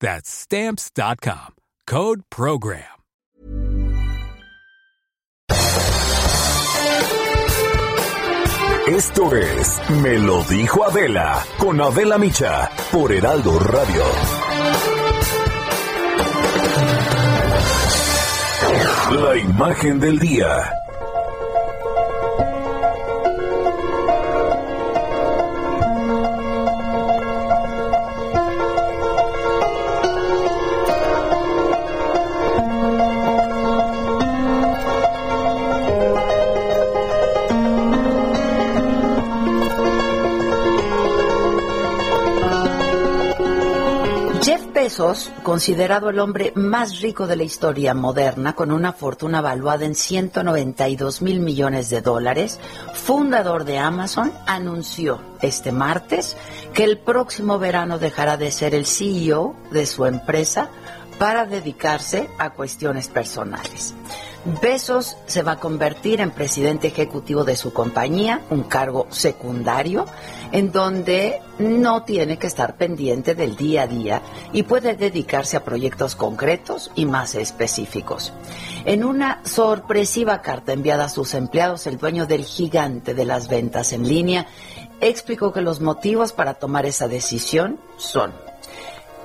That's Stamps.com. Code Program. Esto es Me lo dijo Adela con Adela Micha por Heraldo Radio. La imagen del día. Considerado el hombre más rico de la historia moderna, con una fortuna valuada en 192 mil millones de dólares, fundador de Amazon, anunció este martes que el próximo verano dejará de ser el CEO de su empresa para dedicarse a cuestiones personales. Bezos se va a convertir en presidente ejecutivo de su compañía, un cargo secundario, en donde no tiene que estar pendiente del día a día y puede dedicarse a proyectos concretos y más específicos. En una sorpresiva carta enviada a sus empleados, el dueño del gigante de las ventas en línea explicó que los motivos para tomar esa decisión son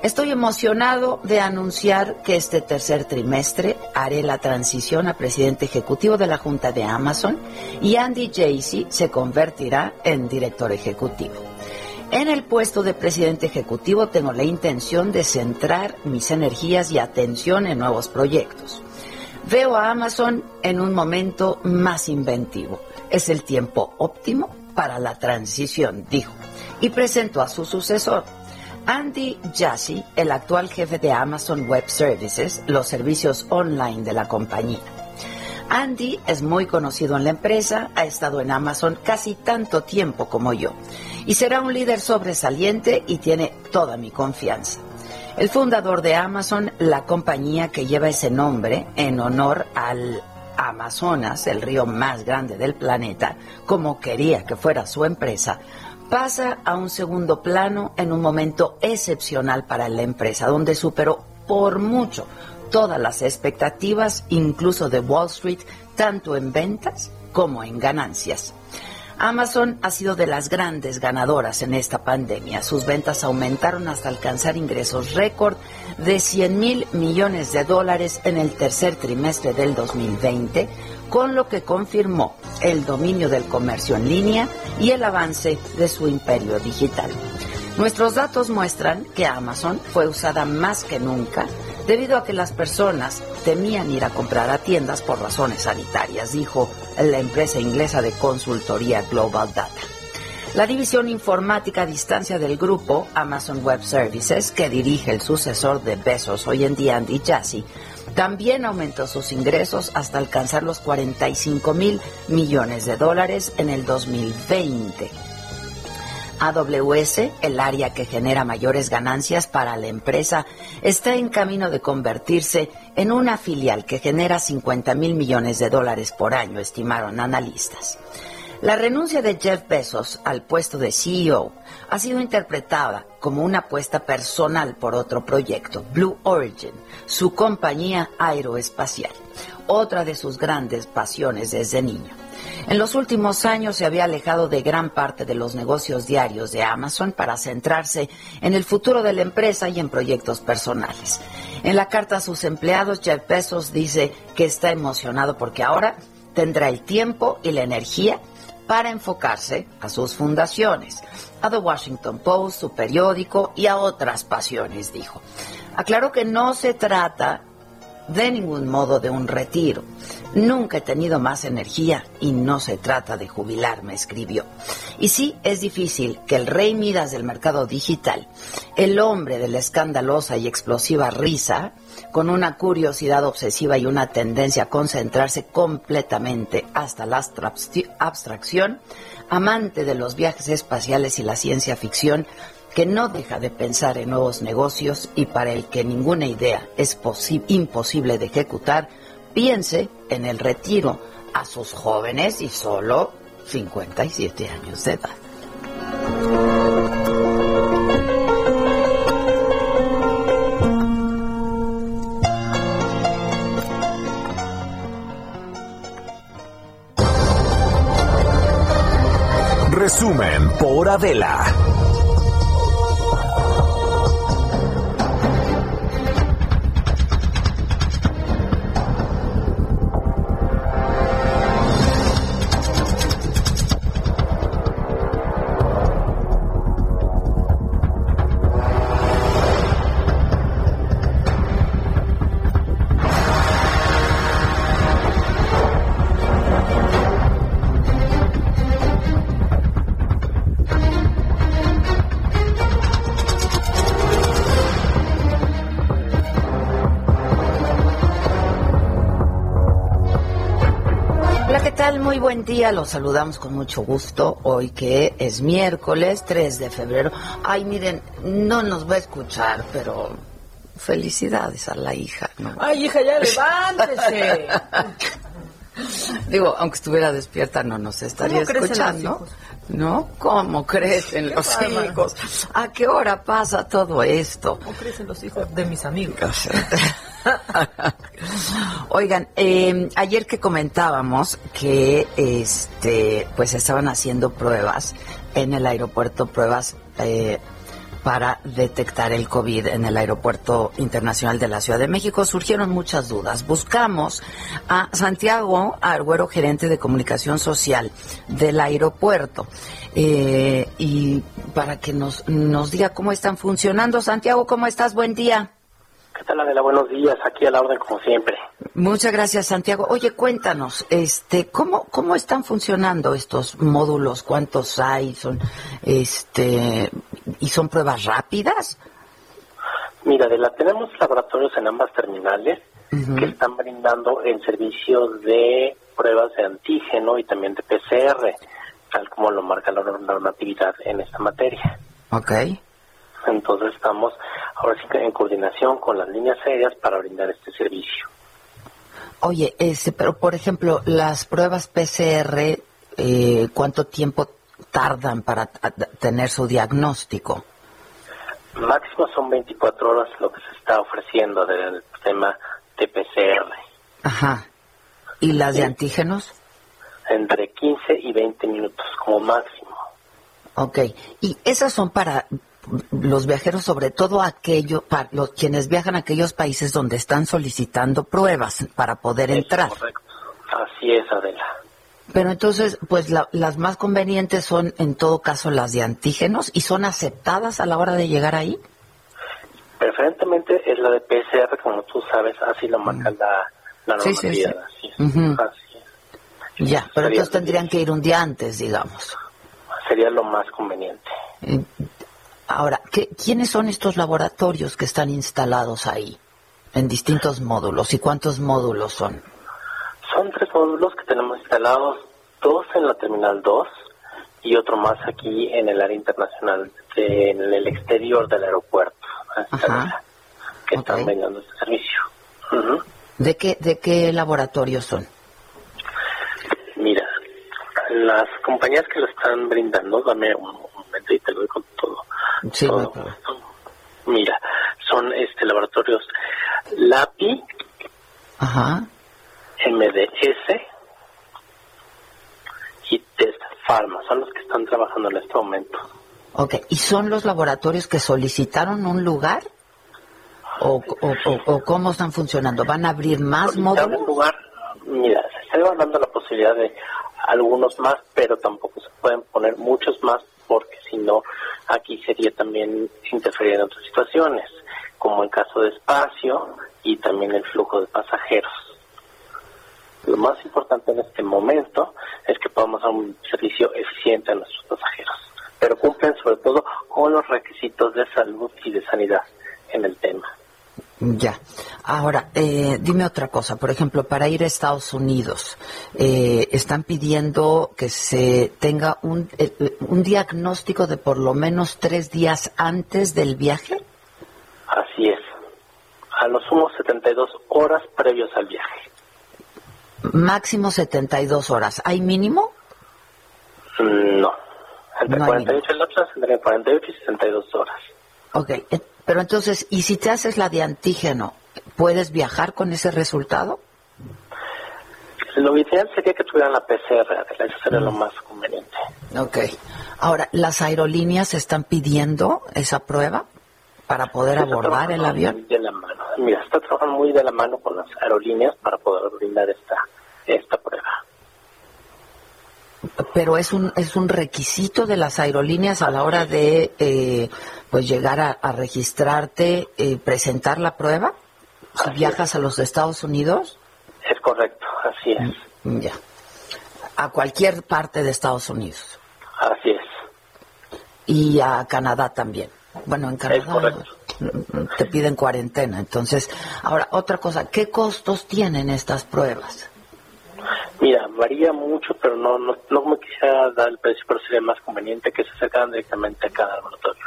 Estoy emocionado de anunciar que este tercer trimestre haré la transición a presidente ejecutivo de la Junta de Amazon y Andy Jassy se convertirá en director ejecutivo. En el puesto de presidente ejecutivo tengo la intención de centrar mis energías y atención en nuevos proyectos. Veo a Amazon en un momento más inventivo. Es el tiempo óptimo para la transición, dijo, y presentó a su sucesor, Andy Jassy, el actual jefe de Amazon Web Services, los servicios online de la compañía. Andy es muy conocido en la empresa, ha estado en Amazon casi tanto tiempo como yo y será un líder sobresaliente y tiene toda mi confianza. El fundador de Amazon, la compañía que lleva ese nombre en honor al Amazonas, el río más grande del planeta, como quería que fuera su empresa, pasa a un segundo plano en un momento excepcional para la empresa, donde superó por mucho todas las expectativas, incluso de Wall Street, tanto en ventas como en ganancias. Amazon ha sido de las grandes ganadoras en esta pandemia. Sus ventas aumentaron hasta alcanzar ingresos récord de 100 mil millones de dólares en el tercer trimestre del 2020, con lo que confirmó el dominio del comercio en línea y el avance de su imperio digital. Nuestros datos muestran que Amazon fue usada más que nunca debido a que las personas temían ir a comprar a tiendas por razones sanitarias, dijo la empresa inglesa de consultoría Global Data. La división informática a distancia del grupo Amazon Web Services, que dirige el sucesor de Bezos hoy en día, Andy Jassy, también aumentó sus ingresos hasta alcanzar los 45 mil millones de dólares en el 2020. AWS, el área que genera mayores ganancias para la empresa, está en camino de convertirse en una filial que genera 50 mil millones de dólares por año, estimaron analistas. La renuncia de Jeff Bezos al puesto de CEO ha sido interpretada como una apuesta personal por otro proyecto, Blue Origin, su compañía aeroespacial, otra de sus grandes pasiones desde niño. En los últimos años se había alejado de gran parte de los negocios diarios de Amazon para centrarse en el futuro de la empresa y en proyectos personales. En la carta a sus empleados, Jeff Bezos dice que está emocionado porque ahora tendrá el tiempo y la energía para enfocarse a sus fundaciones, a The Washington Post, su periódico y a otras pasiones, dijo. Aclaró que no se trata de ningún modo de un retiro. Nunca he tenido más energía y no se trata de jubilarme, escribió. Y sí, es difícil que el rey Midas del mercado digital, el hombre de la escandalosa y explosiva risa, con una curiosidad obsesiva y una tendencia a concentrarse completamente hasta la abstracción, amante de los viajes espaciales y la ciencia ficción, que no deja de pensar en nuevos negocios y para el que ninguna idea es imposible de ejecutar, piense en el retiro a sus jóvenes y solo 57 años de edad. Resumen por Adela. Muy buen día, los saludamos con mucho gusto hoy que es miércoles 3 de febrero. Ay, miren, no nos va a escuchar, pero felicidades a la hija. Ay, hija, ya levántese. Digo, aunque estuviera despierta no nos estaría escuchando. ¿No? ¿Cómo crecen los hijos? ¿A qué hora pasa todo esto? ¿Cómo crecen los hijos de mis amigos? Oigan, eh, ayer que comentábamos que este, pues estaban haciendo pruebas en el aeropuerto, pruebas eh, para detectar el COVID en el Aeropuerto Internacional de la Ciudad de México, surgieron muchas dudas. Buscamos a Santiago Arguero, gerente de comunicación social del aeropuerto, eh, y para que nos, nos diga cómo están funcionando. Santiago, ¿cómo estás? Buen día. ¿Qué tal, Adela? Buenos días, aquí a la orden como siempre. Muchas gracias, Santiago. Oye, cuéntanos, este, ¿cómo, cómo están funcionando estos módulos? ¿Cuántos hay? Son, este, y son pruebas rápidas. Mira, Adela, tenemos laboratorios en ambas terminales que están brindando el servicio de pruebas de antígeno y también de PCR, tal como lo marca la normatividad en esta materia. Okay. Entonces estamos ahora sí que en coordinación con las líneas aéreas para brindar este servicio. Oye, ese, pero por ejemplo, las pruebas PCR, eh, ¿cuánto tiempo tardan para tener su diagnóstico? Máximo son 24 horas lo que se está ofreciendo del tema de PCR. Ajá. ¿Y las de antígenos? Entre 15 y 20 minutos como máximo. Ok. ¿Y esas son para los viajeros, sobre todo aquellos, para los quienes viajan a aquellos países donde están solicitando pruebas para poder entrar. Correcto. Así es, Adela. Pero entonces, pues las más convenientes son, en todo caso, las de antígenos y son aceptadas a la hora de llegar ahí. Preferentemente es la de PCR, como tú sabes, así lo marca la, la normatividad. Sí, sí, sí. Ya, pero entonces tendrían que ir un día antes, digamos. Sería lo más conveniente. Eh, Ahora, ¿qué, ¿quiénes son estos laboratorios que están instalados ahí en distintos módulos y cuántos módulos son? Son tres módulos instalados, dos en la Terminal 2 y otro más aquí en el área internacional, en el exterior del aeropuerto, que están vendiendo este servicio. ¿De qué, ¿De qué laboratorios son? Mira, las compañías que lo están brindando, dame un momento y te lo doy con todo. Sí, todo. Mira, son este laboratorios LAPI, Ajá. MDS y Test Pharma, son los que están trabajando en este momento. Ok, ¿y son los laboratorios que solicitaron un lugar? ¿O, o, o- o cómo están funcionando? ¿Van a abrir más módulos? un lugar, mira, se está evaluando la posibilidad de algunos más, pero tampoco se pueden poner muchos más porque si no, aquí sería también interferir en otras situaciones, como el caso de espacio y también el flujo de pasajeros. Lo más importante en este momento es que podamos dar un servicio eficiente a nuestros pasajeros, pero cumplen sobre todo con los requisitos de salud y de sanidad en el tema. Ya. Ahora, eh, dime otra cosa. Por ejemplo, para ir a Estados Unidos, eh, están pidiendo que se tenga un, eh, un diagnóstico de por lo menos tres días antes del viaje. Así es. A lo sumo 72 horas previos al viaje. Máximo 72 horas. ¿Hay mínimo? Mm, No. Entre No hay 48 lapsos, entre 48 y 62 horas. Ok. eh, Pero entonces, ¿y si te haces la de antígeno, puedes viajar con ese resultado? Lo ideal sería que tuvieran la PCR, eso sería lo más conveniente. Ok. Ahora, ¿las aerolíneas están pidiendo esa prueba para poder está abordar el avión? muy De la mano. Mira, está trabajando muy de la mano con las aerolíneas para poder brindar esta, esta prueba. Pero es un es un requisito de las aerolíneas a la hora de eh, pues llegar a, a registrarte, eh, presentar la prueba. Si Así viajas a los Estados Unidos, Es correcto, así es. ya. A cualquier parte de Estados Unidos Así es. y a Canadá también. Bueno, en Canadá te piden cuarentena. Entonces, ahora otra cosa, ¿qué costos tienen estas pruebas? Mira, varía mucho, pero no, no, no me quisiera dar el precio, pero sería más conveniente que se acercaran directamente a cada laboratorio.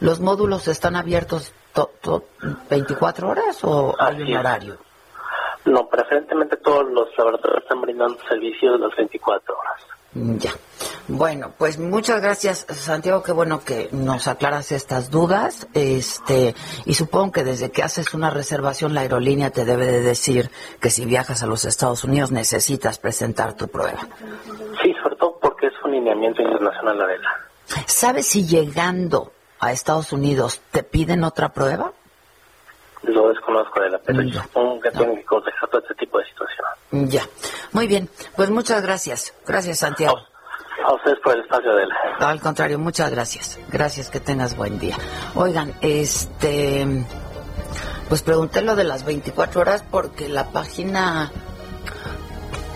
¿Los módulos están abiertos to- to- 24 horas o hay un horario? No, preferentemente todos los laboratorios están brindando servicios las 24 horas. Ya. Bueno, pues muchas gracias, Santiago. Qué bueno que nos aclaras estas dudas. Este, y supongo que desde que haces una reservación, la aerolínea te debe de decir que si viajas a los Estados Unidos necesitas presentar tu prueba. Sí, sobre todo porque es un lineamiento internacional, Adela. ¿Sabes si llegando a Estados Unidos te piden otra prueba? Lo desconozco, Adela, pero Mm, yo supongo que tienen que corregir todo este tipo de situación. Ya. Muy bien. Pues muchas gracias. Gracias, Santiago. A ustedes por el espacio, Adela. No, al contrario, muchas gracias. Gracias, que tengas buen día. Oigan, este, pues pregunté lo de las 24 horas porque la página...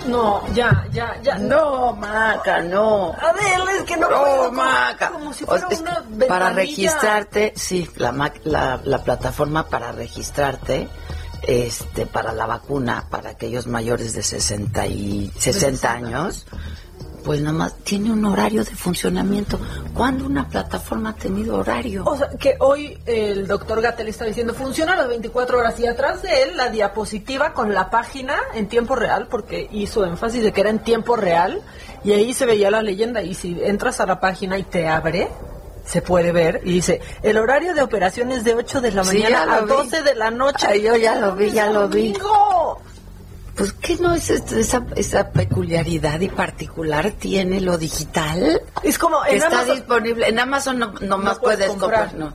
No, ya, ya, ya. No, Maca, no. Adela, es que no, No, puedo. Maca. Como si fuera es una ventanilla. para registrarte, sí, la, ma- la, la plataforma para registrarte, este, para la vacuna, para aquellos mayores de 60 y 60 años, pues nada más tiene un horario de funcionamiento. ¿Cuándo una plataforma ha tenido horario? O sea, que hoy el doctor Gatel está diciendo, funciona las 24 horas y atrás de él la diapositiva con la página en tiempo real, porque hizo énfasis de que era en tiempo real, y ahí se veía la leyenda, y si entras a la página y te abre, se puede ver, y dice, el horario de operación es de 8 de la Sí, mañana a lo vi. 12 de la noche. Ay, yo ya lo vi, ya lo vi. ¡Domingo! Pues, ¿qué no es esa, esa peculiaridad y particular tiene lo digital? Es como en está Amazon- disponible. En Amazon no, No puedes puedes comprar. comprar. no.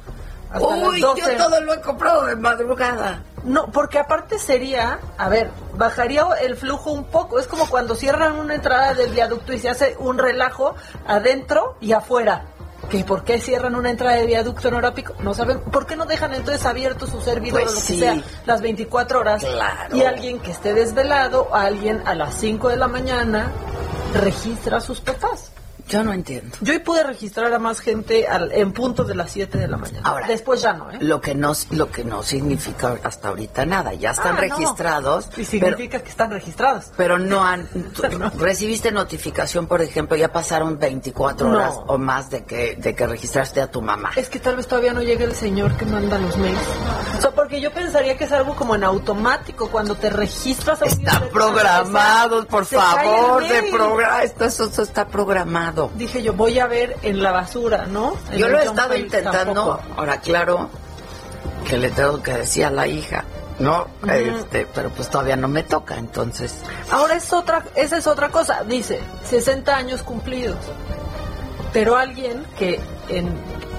Uy, 12. yo todo lo he comprado de madrugada. No, porque aparte sería, a ver, bajaría el flujo un poco. Es como cuando cierran una entrada del viaducto y se hace un relajo adentro y afuera. ¿Que ¿Por qué cierran una entrada de viaducto en hora pico? No saben. ¿Por qué no dejan entonces abierto su servidor Pues o lo que sea las 24 horas? Claro. Y alguien que esté desvelado, alguien a las 5 de la mañana registra a sus papás. Yo no entiendo. Yo hoy pude registrar a más gente al- en punto de las 7 de la mañana. Ahora, Después ya no, ¿eh? Lo que no, lo que no significa hasta ahorita nada. Ya están Ah, no. registrados. Y pero, significa que están registrados. pero no han. No. Recibiste notificación, por ejemplo, ya pasaron 24 No. horas o más de que, de que registraste a tu mamá. Es que tal vez todavía no llegue el señor que manda los mails. O sea, porque yo pensaría que es algo como en automático cuando te registras a un Está newsletter, programado, por favor, de programa. Esto, esto, esto está programado. Dije yo, voy a ver en la basura, ¿no? En Yo lo he estado intentando. tampoco. Ahora, claro, que le tengo que decir a la hija, ¿no? este, pero pues todavía no me toca, entonces. Ahora es otra, esa es otra cosa. Dice, 60 años cumplidos. Pero alguien que en,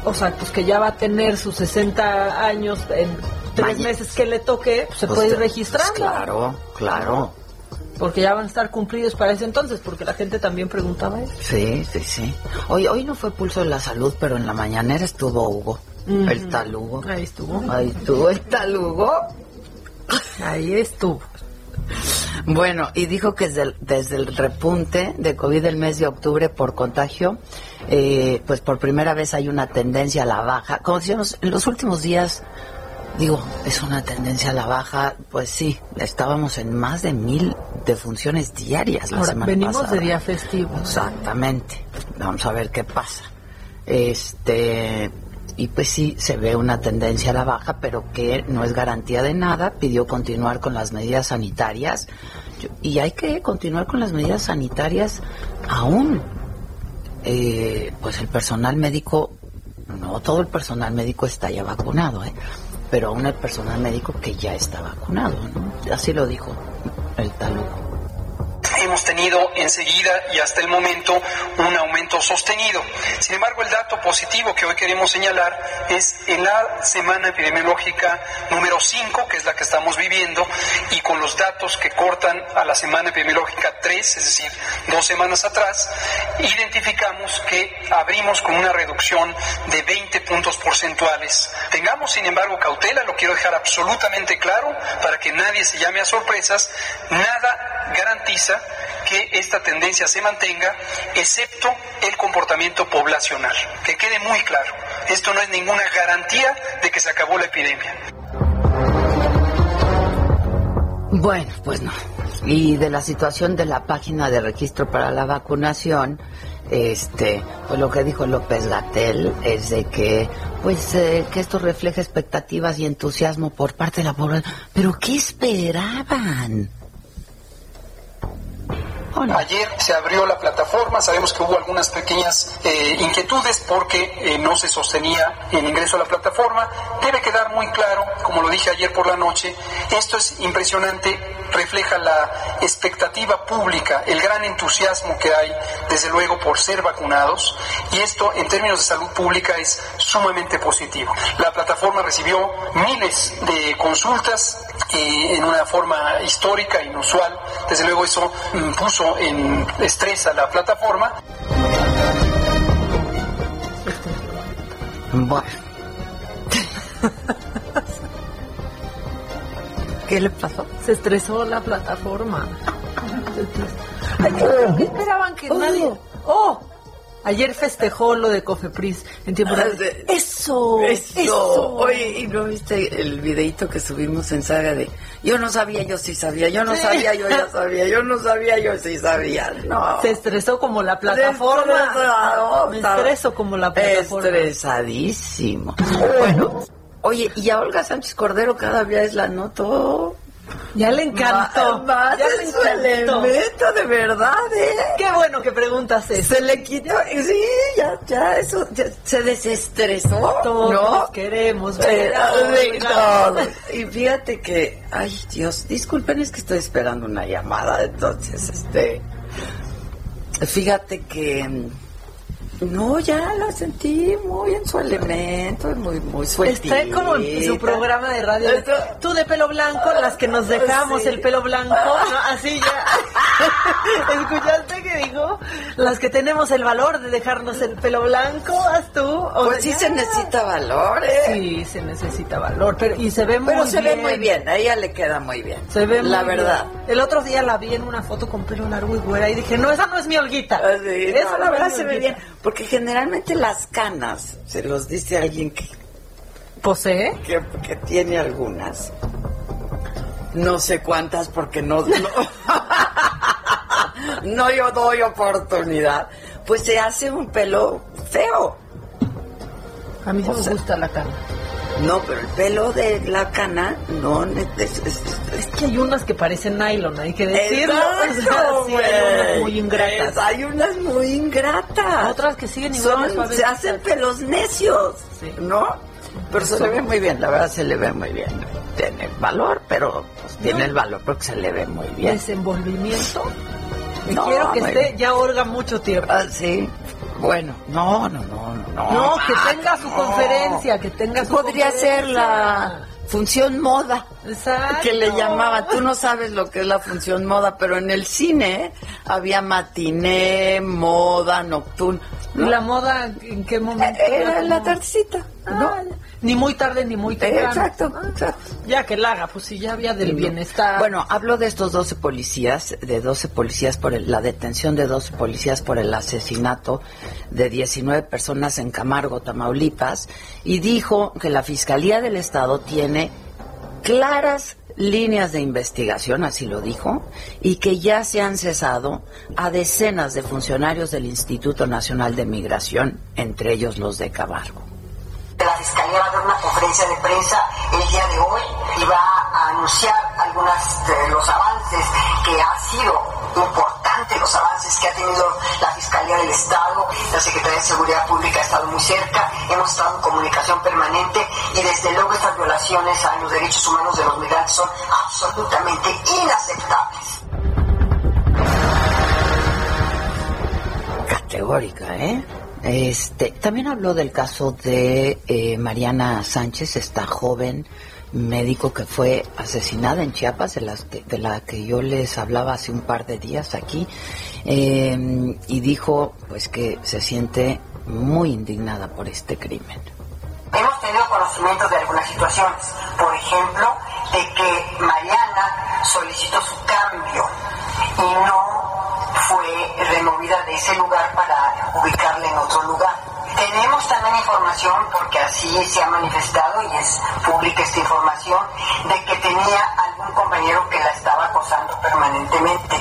o sea, pues que ya va a tener sus 60 años en tres meses que le toque, pues se pues, puede ir pues, registrando. claro, claro. Porque ya van a estar cumplidos para ese entonces, porque la gente también preguntaba eso. Sí, sí, sí. Hoy, hoy no fue pulso de la salud, pero en la mañanera estuvo Hugo. El tal Hugo. Ahí estuvo. Ahí estuvo el tal Hugo. Ahí estuvo. Bueno, y dijo que desde el, desde el repunte de COVID del mes de octubre por contagio, eh, pues por primera vez hay una tendencia a la baja. Como decíamos, en los últimos días, digo, es una tendencia a la baja, pues sí, estábamos en más de mil defunciones diarias la Ahora, semana venimos pasada. de día festivo. Exactamente. Vamos a ver qué pasa. Este y pues sí se ve una tendencia a la baja, pero que no es garantía de nada. Pidió continuar con las medidas sanitarias y hay que continuar con las medidas sanitarias aún. Eh, pues el personal médico, no todo el personal médico está ya vacunado, ¿eh? Pero aún el personal médico que ya está vacunado. Así lo dijo el tal. Hemos tenido enseguida y hasta el momento un aumento sostenido. Sin embargo, el dato positivo que hoy queremos señalar es en la semana epidemiológica número 5, que es la que estamos viviendo, y con los datos que cortan a la semana epidemiológica 3, es decir, dos semanas atrás, identificamos que abrimos con una reducción de 20 puntos porcentuales. Tengamos, sin embargo, cautela, lo quiero dejar absolutamente claro para que nadie se llame a sorpresas, nada garantiza que esta tendencia se mantenga, excepto el comportamiento poblacional. Que quede muy claro, esto no es ninguna garantía de que se acabó la epidemia. Bueno, pues no. Y de la situación de la página de registro para la vacunación, este, pues lo que dijo López Gatel es de que, pues, eh, que esto refleja expectativas y entusiasmo por parte de la población. Pero ¿qué esperaban? Ayer se abrió la plataforma, sabemos que hubo algunas pequeñas eh, inquietudes porque eh, no se sostenía el ingreso a la plataforma. Debe quedar muy claro, como lo dije ayer por la noche, esto es impresionante, refleja la expectativa pública, el gran entusiasmo que hay, desde luego, por ser vacunados, y esto en términos de salud pública es sumamente positivo. La plataforma recibió miles de consultas eh, en una forma histórica, inusual, desde luego eso mm, puso en estrés a la plataforma. Bueno. ¿Qué le pasó? Se estresó la plataforma. Ay, ¿Qué esperaban que nadie? ¡Oh! Ayer festejó lo de Cofepris en tiempo real. Eso, eso. Oye, ¿y no viste el videito que subimos en Saga de yo no sabía, yo sí sabía, yo no sabía, yo ya sabía, yo no sabía, yo sí sabía? No. Se estresó como la plataforma. Me estreso como la plataforma. Estresadísimo. Bueno, oye, y a Olga Sánchez Cordero cada vez la noto Ya le encantó. Ya le encantó. elemento, de verdad, ¿eh? Qué bueno que preguntas eso. Se le quitó, sí, ya, ya, eso, ya, se desestresó, Todos ¿no? queremos ver Eh, a de Olga. todo. Y fíjate que, ay Dios, disculpen, es que estoy esperando una llamada, entonces, este, fíjate que, mm, no, ya la sentí muy en su elemento, muy, muy sueltita. Está como en su programa de radio. Tú de pelo blanco, las que nos dejamos Sí. el pelo blanco, ¿no? así ya. ¿Escuchaste que dijo? Las que tenemos el valor de dejarnos el pelo blanco, haz tú. O Pues sí se necesita valor, ¿eh? Sí, se necesita valor, pero y se ve muy Pero se bien. ve muy bien, a ella le queda muy bien. Se ve La muy verdad. bien. El otro día la vi en una foto con pelo largo y güera y dije, no, esa no es mi Olguita. Ah, sí, Esa no, la verdad se ve bien, porque generalmente las canas, se los dice alguien que, ¿Posee? que, que tiene algunas. No sé cuántas porque no, no, no yo doy oportunidad. Pues se hace un pelo feo. A mí sí O me sea- gusta la cara. No, pero el pelo de la cana no es, es- es- Es que hay unas que parecen nylon, hay que decirlo. Exacto, O sea, sí, hay unas muy ingratas. Es- hay unas muy ingratas. Otras que siguen igual Son- se hacen pelos necios, Sí. ¿no? Pero se le ve muy bien, la verdad se le ve muy bien. Tiene valor, pero pues, tiene el valor porque se le ve muy bien. Desenvolvimiento. No, quiero que esté bien. ya Olga mucho tiempo. Ah, sí. Bueno, no, no, no, no. No, que Ah, tenga su no. conferencia, que tenga su Podría ser la función moda. Exacto. que le llamaban, tú no sabes lo que es la función moda, pero en el cine había matiné, moda, nocturno. ¿Y la moda en qué momento? Era en la tardecita, ¿no? Ni muy tarde ni muy temprano. Exacto, exacto. Ya que la haga, pues si ya había del bienestar. Bueno, hablo de estos 12 policías, de 12 policías por el- la detención de 12 policías por el asesinato de 19 personas en Camargo, Tamaulipas, y dijo que la Fiscalía del Estado tiene claras líneas de investigación, así lo dijo, y que ya se han cesado a decenas de funcionarios del Instituto Nacional de Migración, entre ellos los de Camargo. La Fiscalía va a dar una conferencia de prensa el día de hoy y va a anunciar algunos de los avances que ha sido importante, los avances que ha tenido la Fiscalía del Estado, la Secretaría de Seguridad Pública ha estado muy cerca, hemos estado en comunicación permanente y desde luego estas violaciones a los derechos humanos de los migrantes son absolutamente inaceptables. categórica, ¿eh? Este, también habló del caso de eh, Mariana Sánchez, esta joven médico que fue asesinada en Chiapas, de, las que- de la que yo les hablaba hace un par de días aquí, eh, y dijo pues que se siente muy indignada por este crimen. Hemos tenido conocimiento de algunas situaciones, por ejemplo, de que Mariana solicitó su cambio y no fue removida de ese lugar para ubicarla en otro lugar. Tenemos también información, porque así se ha manifestado y es pública esta información, de que tenía algún compañero que la estaba acosando permanentemente.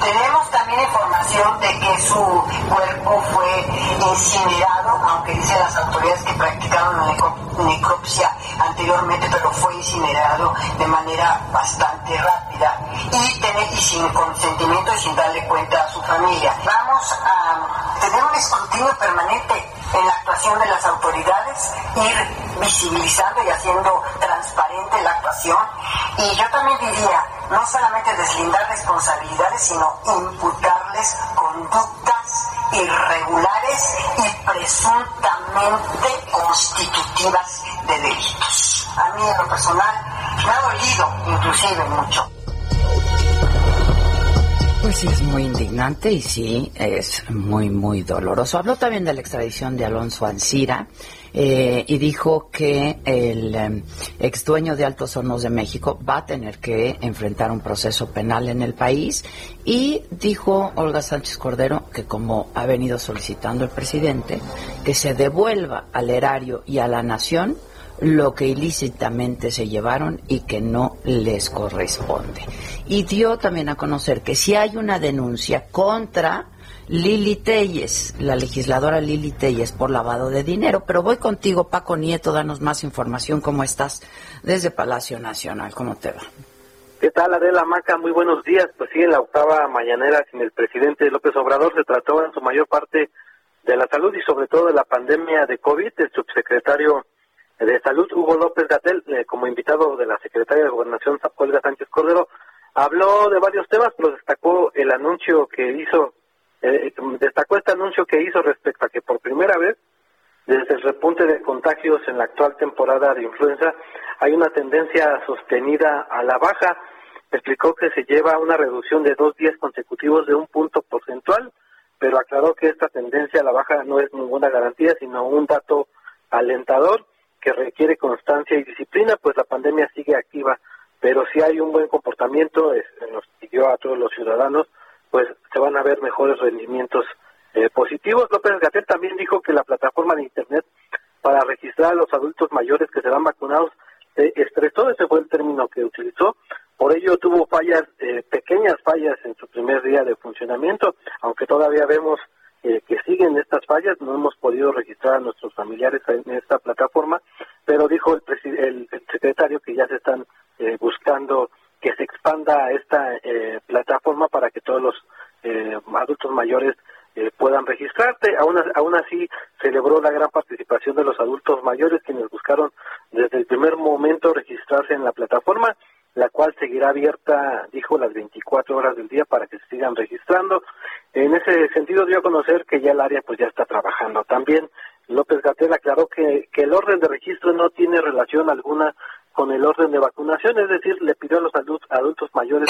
Tenemos también información de que su cuerpo fue incinerado, aunque dicen las autoridades que practicaron la necro- necropsia anteriormente, pero fue incinerado de manera bastante rápida y, tener- y sin consentimiento y sin darle cuenta a su familia. Vamos a tener un escrutinio permanente en la actuación de las autoridades, ir visibilizando y haciendo transparente la actuación. Y yo también diría, no solamente deslindar responsabilidades, sino imputarles conductas irregulares y presuntamente constitutivas de delitos. A mí en lo personal me ha dolido inclusive mucho. Pues sí, es muy indignante y sí, es muy, muy doloroso. Habló también de la extradición de Alonso Ancira eh, y dijo que el eh, ex dueño de Altos Hornos de México va a tener que enfrentar un proceso penal en el país y dijo Olga Sánchez Cordero que como ha venido solicitando el presidente, que se devuelva al erario y a la nación lo que ilícitamente se llevaron y que no les corresponde. Y dio también a conocer que si hay una denuncia contra Lili Telles, la legisladora Lili Telles, por lavado de dinero. Pero voy contigo, Paco Nieto, danos más información. ¿Cómo estás desde Palacio Nacional? ¿Cómo te va? ¿Qué tal, Adela Maca? Muy buenos días. Pues sí, en la octava mañanera sin el presidente López Obrador se trató en su mayor parte de la salud y sobre todo de la pandemia de COVID. El subsecretario de Salud, Hugo López Gatel, eh, como invitado de la secretaria de Gobernación, Olga Sánchez Cordero, habló de varios temas, pero destacó el anuncio que hizo, eh, destacó este anuncio que hizo respecto a que por primera vez, desde el repunte de contagios en la actual temporada de influenza, hay una tendencia sostenida a la baja. explicó que se lleva una reducción de dos días consecutivos de un punto porcentual, pero aclaró que esta tendencia a la baja no es ninguna garantía, sino un dato alentador que requiere constancia y disciplina, pues la pandemia sigue activa, pero si hay un buen comportamiento, nos siguió a todos los ciudadanos, pues se van a ver mejores rendimientos eh, positivos. López Gatel también dijo que la plataforma de Internet para registrar a los adultos mayores que serán vacunados se estresó, ese fue el término que utilizó, por ello tuvo fallas, eh, pequeñas fallas en su primer día de funcionamiento, aunque todavía vemos eh, que siguen estas fallas, no hemos podido registrar a nuestros familiares en esta plataforma, pero dijo el, el, secretario que ya se están eh, buscando que se expanda esta plataforma para que todos los adultos mayores puedan registrarse. Aún, aún así, celebró la gran participación de los adultos mayores quienes buscaron desde el primer momento registrarse en la plataforma la cual seguirá abierta, dijo, las 24 horas del día para que se sigan registrando. En ese sentido dio a conocer que ya el área pues ya está trabajando. También López Gatel aclaró que, que el orden de registro no tiene relación alguna con el orden de vacunación, es decir, le pidió a los adultos, mayores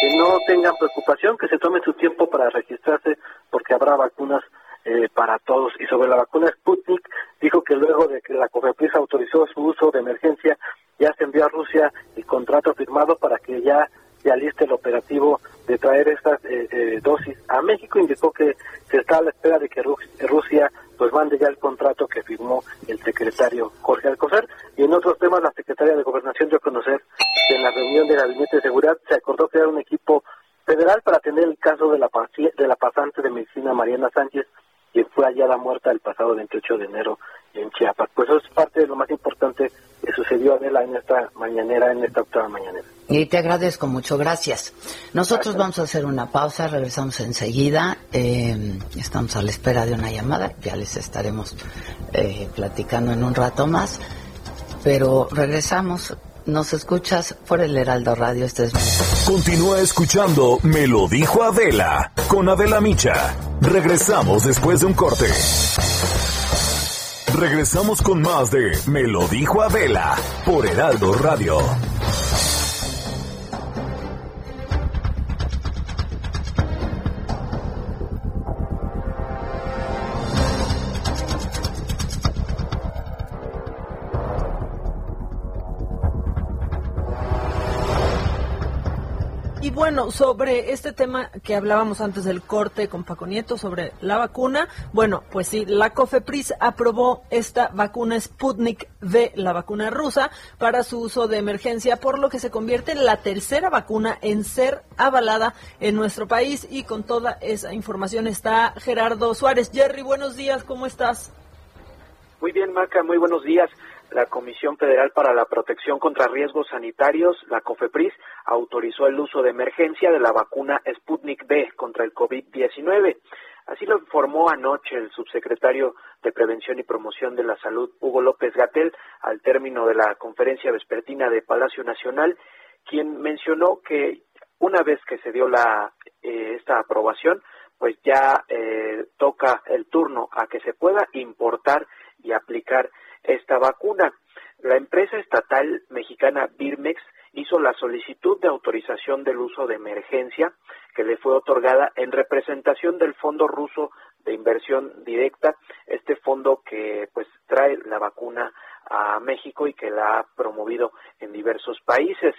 que no tengan preocupación, que se tomen su tiempo para registrarse porque habrá vacunas eh, para todos. Y sobre la vacuna Sputnik, dijo que luego de que la COFEPRIS autorizó su uso de emergencia, ya se envió a Rusia el contrato firmado para que ya se aliste el operativo de traer estas eh, eh, dosis a México. Indicó que se está a la espera de que Rusia pues mande ya el contrato que firmó el secretario Jorge Alcocer. Y en otros temas, la secretaria de Gobernación dio a conocer que en la reunión del Gabinete de Seguridad se acordó crear un equipo federal para atender el caso de la, de la pasante de medicina Mariana Sánchez, quien fue hallada muerta el pasado 28 de enero en Chiapas. Pues eso es parte de lo más importante que sucedió, Adela, en esta mañanera, en esta octava mañanera. Y te agradezco mucho, gracias. Nosotros vamos a hacer una pausa, regresamos enseguida. Eh, estamos a la espera de una llamada, ya les estaremos eh, platicando en un rato más. Pero regresamos. Nos escuchas por el Heraldo Radio. Este es... Continúa escuchando Me lo dijo Adela con Adela Micha. Regresamos después de un corte. Regresamos con más de Me lo dijo Adela por Heraldo Radio. Sobre este tema que hablábamos antes del corte con Paco Nieto sobre la vacuna, bueno, pues sí, la COFEPRIS aprobó esta vacuna Sputnik V, la vacuna rusa, para su uso de emergencia, por lo que se convierte en la tercera vacuna en ser avalada en nuestro país. Y con toda esa información está Gerardo Suárez. Jerry, buenos días, ¿cómo estás? Muy bien, Maca, muy buenos días la Comisión Federal para la Protección contra Riesgos Sanitarios, la COFEPRIS, autorizó el uso de emergencia de la vacuna Sputnik V contra el COVID-19. Así lo informó anoche el subsecretario de Prevención y Promoción de la Salud, Hugo López Gatel, al término de la conferencia vespertina de Palacio Nacional, quien mencionó que una vez que se dio la, eh, esta aprobación, pues ya eh, toca el turno a que se pueda importar y aplicar esta vacuna. La empresa estatal mexicana Birmex hizo la solicitud de autorización del uso de emergencia que le fue otorgada en representación del Fondo Ruso de Inversión Directa, este fondo que pues trae la vacuna a México y que la ha promovido en diversos países.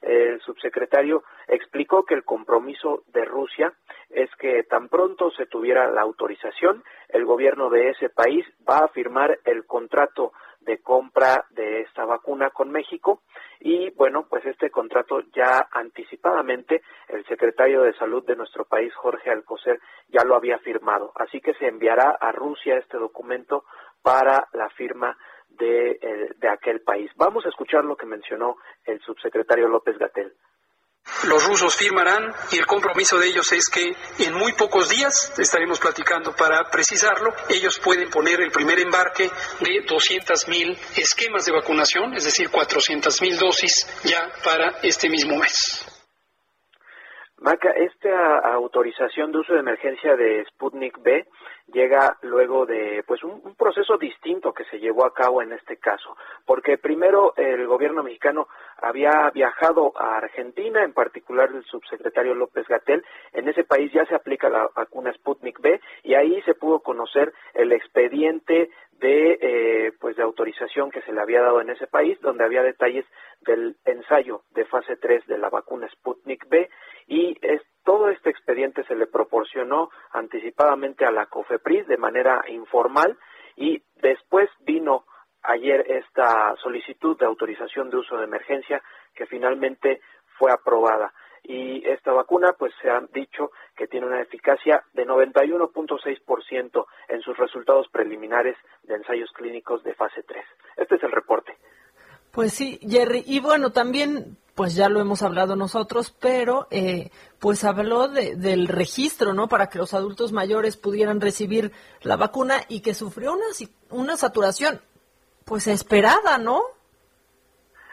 El subsecretario explicó que el compromiso de Rusia es que tan pronto se tuviera la autorización, el gobierno de ese país va a firmar el contrato de compra de esta vacuna con México y bueno, pues este contrato ya anticipadamente el secretario de salud de nuestro país, Jorge Alcocer, ya lo había firmado. Así que se enviará a Rusia este documento para la firma de, eh, de aquel país. Vamos a escuchar lo que mencionó el subsecretario López Gatel. Los rusos firmarán y el compromiso de ellos es que en muy pocos días, estaremos platicando para precisarlo, ellos pueden poner el primer embarque de 200.000 esquemas de vacunación, es decir, 400.000 dosis ya para este mismo mes. Maca, esta autorización de uso de emergencia de Sputnik B llega luego de pues un, proceso distinto que se llevó a cabo en este caso, porque primero el gobierno mexicano había viajado a Argentina, en particular el subsecretario López Gatel, en ese país ya se aplica la vacuna Sputnik B y ahí se pudo conocer el expediente de eh, pues de autorización que se le había dado en ese país, donde había detalles del ensayo de fase 3 de la vacuna Sputnik B y es, todo este expediente se le proporcionó anticipadamente a la COFEPRIS de manera informal y después vino ayer esta solicitud de autorización de uso de emergencia que finalmente fue aprobada y esta vacuna pues se ha dicho que tiene una eficacia de 91.6% en sus resultados preliminares de ensayos clínicos de fase 3. Este es el reporte. Pues sí, Jerry. Y bueno, también, pues ya lo hemos hablado nosotros, pero eh, pues habló de, del registro, ¿no? Para que los adultos mayores pudieran recibir la vacuna y que sufrió una, una saturación, pues esperada, ¿no?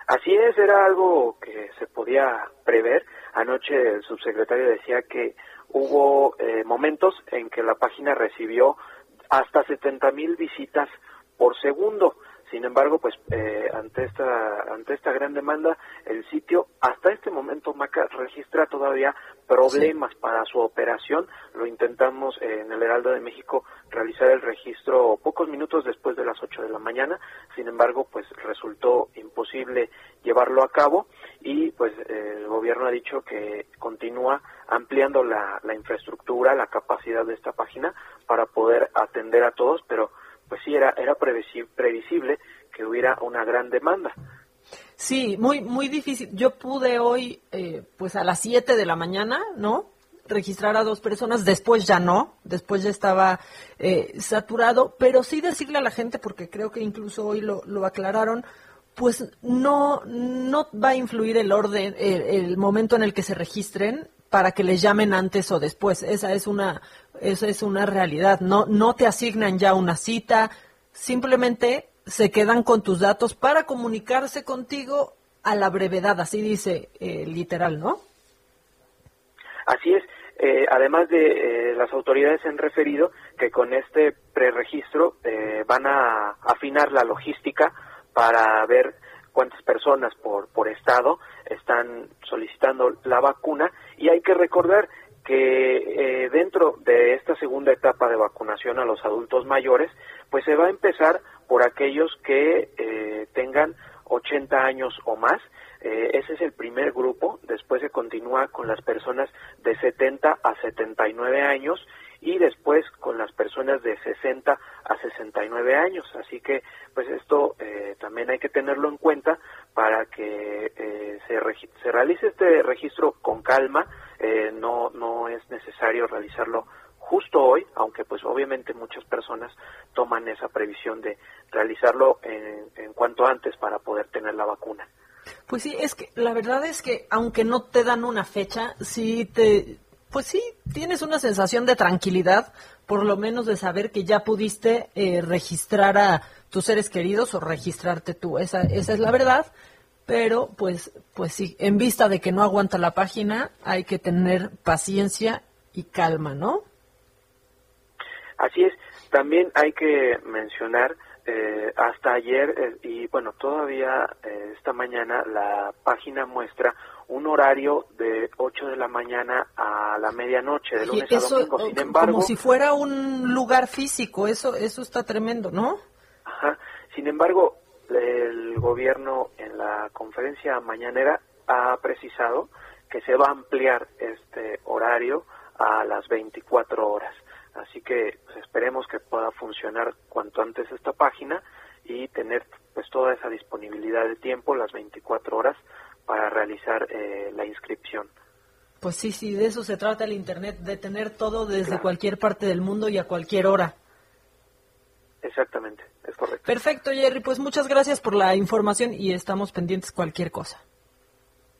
Así es, era algo que se podía prever. Anoche el subsecretario decía que hubo eh, momentos en que la página recibió hasta 70 mil visitas por segundo. Sin embargo, pues eh, ante esta ante esta gran demanda, el sitio hasta este momento Maca registra todavía problemas para su operación. Lo intentamos en el Heraldo de México realizar el registro pocos minutos después de las 8 de la mañana. Sin embargo, pues resultó imposible llevarlo a cabo y pues el gobierno ha dicho que continúa ampliando la, la infraestructura, la capacidad de esta página para poder atender a todos, pero pues sí era, era previsible que hubiera una gran demanda. Sí, muy, muy difícil. Yo pude hoy, eh, pues a las 7 de la mañana, ¿no? registrar a dos personas, después ya no, después ya estaba eh, saturado, pero sí decirle a la gente, porque creo que incluso hoy lo, lo aclararon, pues no, no va a influir el orden, el, momento en el que se registren para que les llamen antes o después. Esa es una, esa es una realidad. No, no te asignan ya una cita, simplemente se quedan con tus datos para comunicarse contigo a la brevedad, así dice eh, literal, ¿no? Así es. Eh, además de eh, las autoridades han referido que con este preregistro van a afinar la logística para ver cuántas personas por, por estado están solicitando la vacuna y hay que recordar que eh, dentro de esta segunda etapa de vacunación a los adultos mayores, pues se va a empezar por aquellos que eh, tengan 80 años o más. Eh, ese es el primer grupo. Después se continúa con las personas de 70 a 79 años y después con las personas de 60 a 69 años. Así que, pues esto eh, también hay que tenerlo en cuenta para que eh, se, se realice este registro con calma. Eh, no, no es necesario realizarlo justo hoy, aunque pues obviamente muchas personas toman esa previsión de realizarlo en, en cuanto antes para poder tener la vacuna. Pues sí, es que la verdad es que aunque no te dan una fecha, sí te pues sí, tienes una sensación de tranquilidad, por lo menos de saber que ya pudiste eh, registrar a tus seres queridos o registrarte tú. Esa, esa es la verdad. Pero, pues, pues sí, en vista de que no aguanta la página, hay que tener paciencia y calma, ¿no? Así es. También hay que mencionar eh, hasta ayer eh, y bueno, todavía esta mañana la página muestra un horario de 8 de la mañana a la medianoche, de lunes a domingo. Sin embargo, como si fuera un lugar físico, eso eso está tremendo, ¿no? Ajá. Sin embargo, el gobierno en la conferencia mañanera ha precisado que se va a ampliar este horario a las 24 horas. Así que pues, esperemos que pueda funcionar cuanto antes esta página y tener pues toda esa disponibilidad de tiempo las 24 horas para realizar eh, la inscripción. Pues sí, sí, de eso se trata el Internet, de tener todo desde cualquier parte del mundo y a cualquier hora. Exactamente, es correcto. Perfecto, Jerry, pues muchas gracias por la información y estamos pendientes cualquier cosa.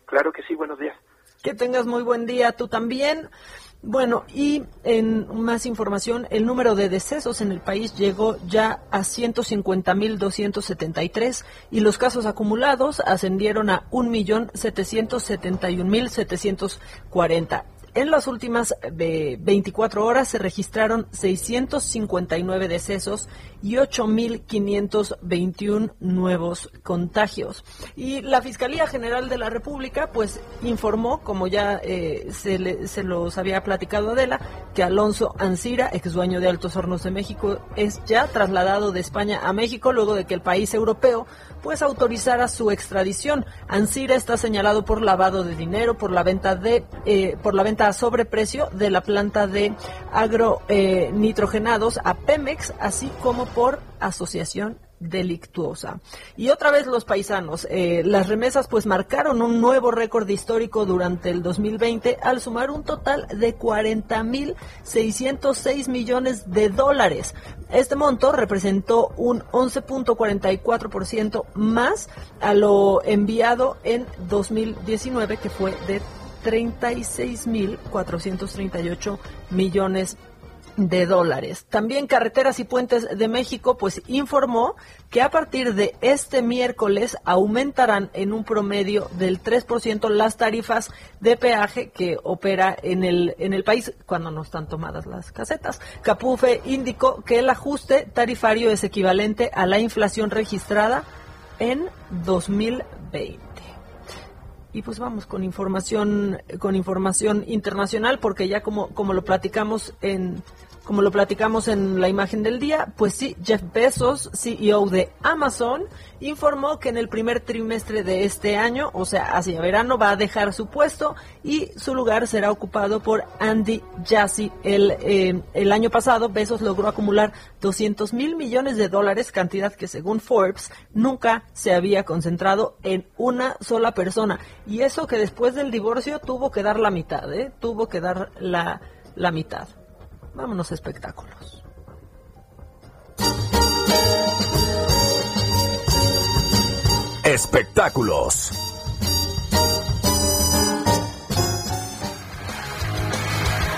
Claro que sí, buenos días. Que tengas muy buen día, tú también. Bueno, y en más información, el número de decesos en el país llegó ya a 150.273 y los casos acumulados ascendieron a 1.771.740. en las últimas 24 horas se registraron 659 decesos y 8.521 nuevos contagios. Y la Fiscalía General de la República, pues, informó, como ya eh, se, se los había platicado Adela, que Alonso Ancira, ex dueño de Altos Hornos de México, es ya trasladado de España a México luego de que el país europeo pues autorizara su extradición. Ancira está señalado por lavado de dinero, por la venta de, eh, por la venta a sobreprecio de la planta de agronitrogenados a Pemex, así como por asociación delictuosa. Y otra vez los paisanos, eh, las remesas pues marcaron un nuevo récord histórico durante el 2020 al sumar un total de 40.606 millones de dólares. Este monto representó un 11.44% más a lo enviado en 2019 que fue de 36.438 millones de de dólares. También Carreteras y Puentes de México pues informó que a partir de este miércoles aumentarán en un promedio del 3% las tarifas de peaje que opera en el en el país cuando no están tomadas las casetas. Capufe indicó que el ajuste tarifario es equivalente a la inflación registrada en 2020. Y pues vamos con información con información internacional porque ya como como lo platicamos en como lo platicamos en la imagen del día, pues sí, Jeff Bezos, CEO de Amazon, informó que en el primer trimestre de este año, o sea, hacia verano, va a dejar su puesto y su lugar será ocupado por Andy Jassy. El, eh, año pasado, Bezos logró acumular 200 mil millones de dólares, cantidad que según Forbes nunca se había concentrado en una sola persona. Y eso que después del divorcio tuvo que dar la mitad, ¿eh? Tuvo que dar la, la mitad. Vámonos a espectáculos. Espectáculos.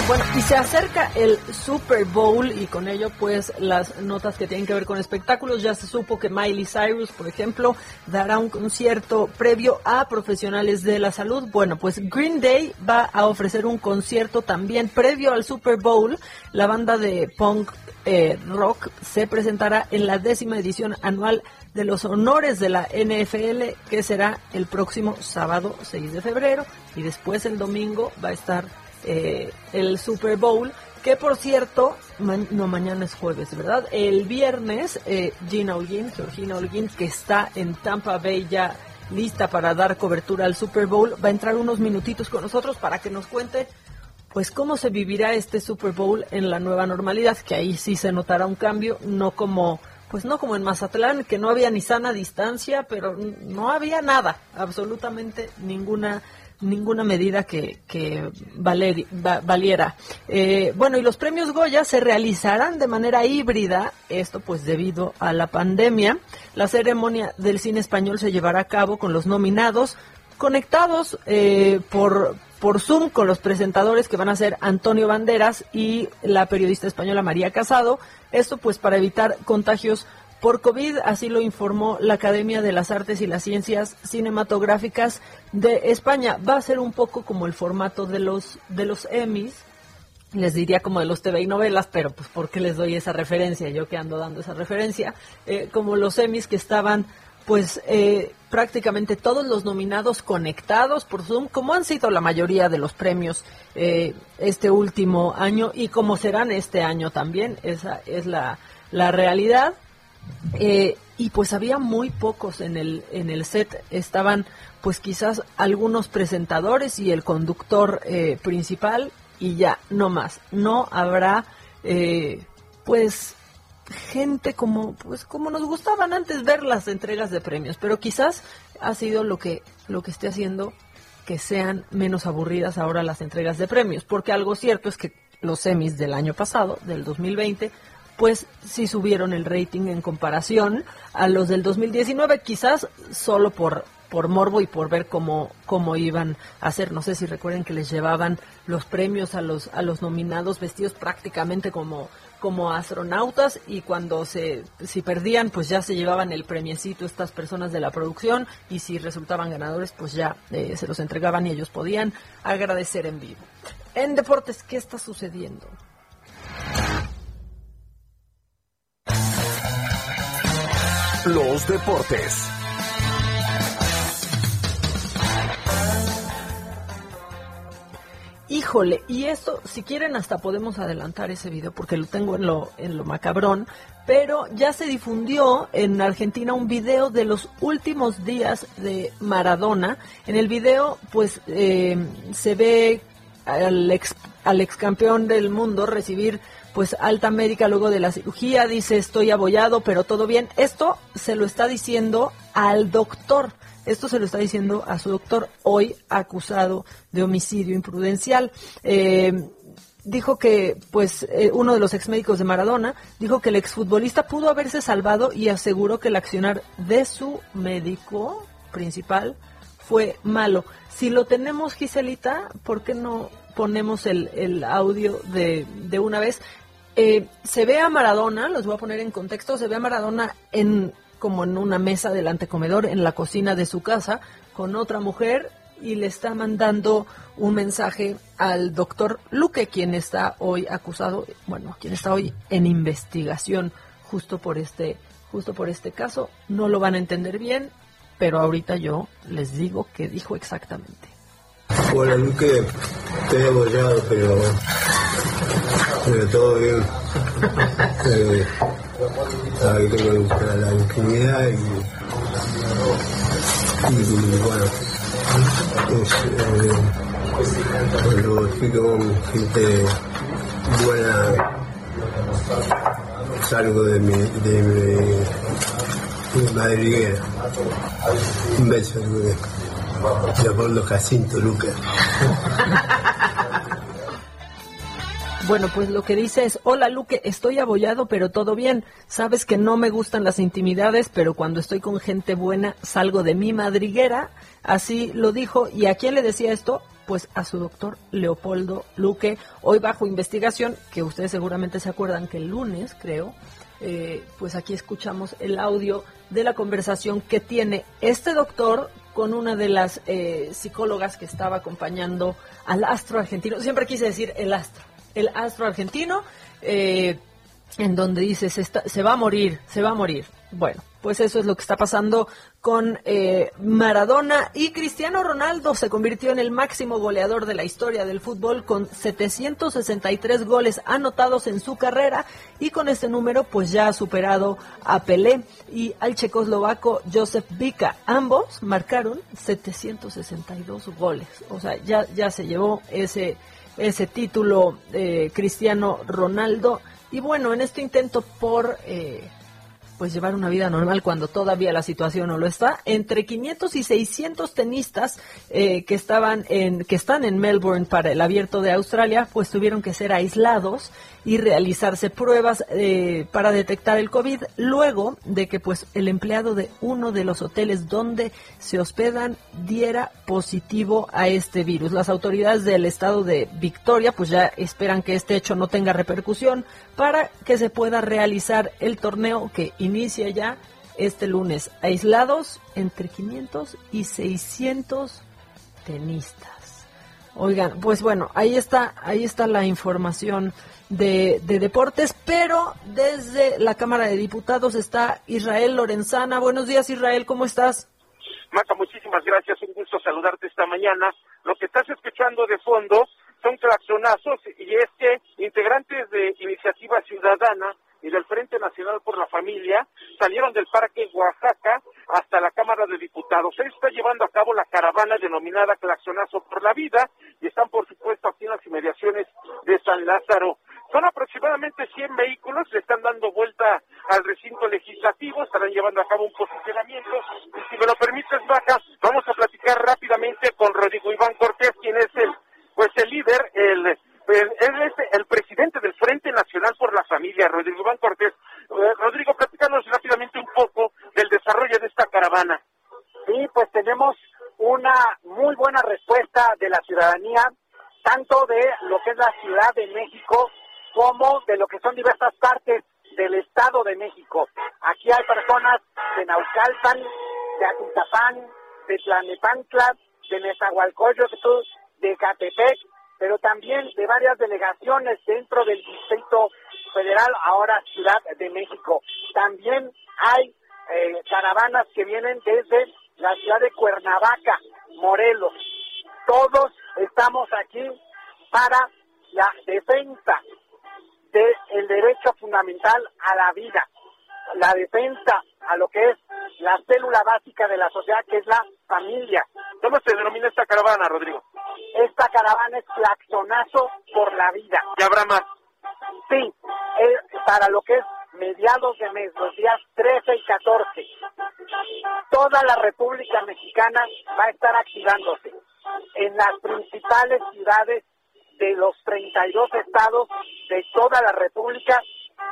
Bueno, y se acerca el Super Bowl y con ello pues las notas que tienen que ver con espectáculos. Ya se supo que Miley Cyrus, por ejemplo, dará un concierto previo a profesionales de la salud. Bueno, pues Green Day va a ofrecer un concierto también previo al Super Bowl. La banda de punk eh, rock se presentará en la décima edición anual de los honores de la NFL que será el próximo sábado 6 de febrero y después el domingo va a estar eh, el Super Bowl, que por cierto, no, mañana es jueves, ¿verdad? El viernes, eh, Gina Georgina Holguín, que está en Tampa Bay ya lista para dar cobertura al Super Bowl, va a entrar unos minutitos con nosotros para que nos cuente pues cómo se vivirá este Super Bowl en la nueva normalidad, que ahí sí se notará un cambio, no como pues no como en Mazatlán, que no había ni sana distancia, pero no había nada, absolutamente ninguna ninguna medida que, que valiera. Eh, bueno, y los premios Goya se realizarán de manera híbrida, esto pues debido a la pandemia. La ceremonia del cine español se llevará a cabo con los nominados conectados eh, por, por Zoom con los presentadores que van a ser Antonio Banderas y la periodista española María Casado. Esto pues para evitar contagios por COVID, así lo informó la Academia de las Artes y las Ciencias Cinematográficas de España. Va a ser un poco como el formato de los de los Emmys, les diría como de los TV y novelas, pero pues ¿por qué les doy esa referencia? Yo que ando dando esa referencia, eh, como los Emmys que estaban pues eh, prácticamente todos los nominados conectados por Zoom, como han sido la mayoría de los premios eh, este último año y como serán este año también, esa es la, la realidad. Eh, y pues había muy pocos en el, en el set. Estaban pues quizás algunos presentadores y el conductor eh, principal y ya, no más. No habrá eh, pues gente como pues como nos gustaban antes ver las entregas de premios, pero quizás ha sido lo que lo que esté haciendo que sean menos aburridas ahora las entregas de premios, porque algo cierto es que los semis del año pasado, del 2020, pues sí subieron el rating en comparación a los del 2019, quizás solo por por morbo y por ver cómo, cómo iban a hacer. No sé si recuerden que les llevaban los premios a los, a los nominados vestidos prácticamente como, como astronautas y cuando se, si perdían, pues ya se llevaban el premiecito estas personas de la producción y si resultaban ganadores, pues ya eh, se los entregaban y ellos podían agradecer en vivo. en deportes, ¿qué está sucediendo? Los deportes. Híjole, y esto, si quieren, hasta podemos adelantar ese video porque lo tengo en lo, en lo macabrón, pero ya se difundió en Argentina un video de los últimos días de Maradona. En el video, pues, eh, se ve al ex, al ex campeón del mundo recibir pues alta médica luego de la cirugía, dice estoy abollado, pero todo bien. Esto se lo está diciendo al doctor. Esto se lo está diciendo a su doctor, hoy acusado de homicidio imprudencial. Eh, dijo que, pues, eh, uno de los ex médicos de Maradona dijo que el exfutbolista pudo haberse salvado y aseguró que el accionar de su médico principal fue malo. Si lo tenemos, Giselita, ¿por qué no ponemos el, el audio de, de una vez? Eh, se ve a Maradona, los voy a poner en contexto, se ve a Maradona en como en una mesa del antecomedor en la cocina de su casa con otra mujer y le está mandando un mensaje al doctor Luque, quien está hoy acusado, bueno, quien está hoy en investigación justo por este, justo por este caso. No lo van a entender bien, pero ahorita yo les digo qué dijo exactamente. Hola Luque, estoy abollado, pero, pero todo bien. Eh, sabe que gusta la intimidad y, y bueno, es, eh, estoy con gente buena salgo de mi, de mi, mi madriguera. Un beso. Leopoldo Jacinto Lucas. Bueno, pues lo que dice es, hola Luque, estoy abollado, pero todo bien. Sabes que no me gustan las intimidades, pero cuando estoy con gente buena salgo de mi madriguera. Así lo dijo. ¿Y a quién le decía esto? Pues a su doctor Leopoldo Luque, hoy bajo investigación, que ustedes seguramente se acuerdan que el lunes, creo, eh, pues aquí escuchamos el audio de la conversación que tiene este doctor con una de las eh, psicólogas que estaba acompañando al astro argentino. Siempre quise decir el astro el astro argentino, eh, en donde dice se, se, va a morir, se va a morir. Bueno, pues eso es lo que está pasando con eh, Maradona y Cristiano Ronaldo se convirtió en el máximo goleador de la historia del fútbol con 763 goles anotados en su carrera y con este número pues ya ha superado a Pelé y al checoslovaco Josef Vika. Ambos marcaron 762 goles, o sea, ya, ya se llevó ese ese título eh, Cristiano Ronaldo. Y bueno, en este intento por eh, pues llevar una vida normal cuando todavía la situación no lo está. Entre 500 y 600 tenistas eh, que estaban en que están en Melbourne para el Abierto de Australia, pues tuvieron que ser aislados y realizarse pruebas eh, para detectar el COVID luego de que pues el empleado de uno de los hoteles donde se hospedan diera positivo a este virus. Las autoridades del estado de Victoria pues ya esperan que este hecho no tenga repercusión para que se pueda realizar el torneo que inicia ya este lunes. Aislados entre 500 y 600 tenistas. Oigan, pues bueno, ahí está, ahí está la información de, de, deportes, pero desde la Cámara de Diputados está Israel Lorenzana. Buenos días, Israel, ¿cómo estás? Marta, muchísimas gracias, un gusto saludarte esta mañana. Lo que estás escuchando de fondo son claxonazos y es que integrantes de Iniciativa Ciudadana y del Frente Nacional por la Familia salieron del Parque Oaxaca hasta la Cámara de Diputados. Se está llevando a cabo la caravana denominada Claxonazo por la Vida y están, por supuesto, aquí en las inmediaciones de San Lázaro. Son aproximadamente 100 vehículos, le están dando vuelta al recinto legislativo, estarán llevando a cabo un posicionamiento. Y si me lo permites, Baja, vamos a platicar rápidamente con Rodrigo Iván Cortés, quien es el, pues el líder, el él es el presidente del Frente Nacional por la Familia, Rodrigo Iván Cortés. Eh, Rodrigo, platícanos rápidamente un poco del desarrollo de esta caravana. Sí, pues tenemos una muy buena respuesta de la ciudadanía, tanto de lo que es la Ciudad de México como de lo que son diversas partes del Estado de México. Aquí hay personas de Naucalpan, de Atizapán, de Tlanepantla, de Nezahualcóyotl, de Catepec, pero también de varias delegaciones dentro del Distrito Federal, ahora Ciudad de México. También hay eh, caravanas que vienen desde la ciudad de Cuernavaca, Morelos. Todos estamos aquí para la defensa del derecho fundamental a la vida, la defensa a lo que es la célula básica de la sociedad, que es la familia. ¿Cómo se denomina esta caravana, Rodrigo? Esta caravana es claxonazo por la vida. ¿Y habrá más? Sí, para lo que es mediados de mes, los días 13 y 14. Toda la República Mexicana va a estar activándose en las principales ciudades de los 32 estados de toda la República.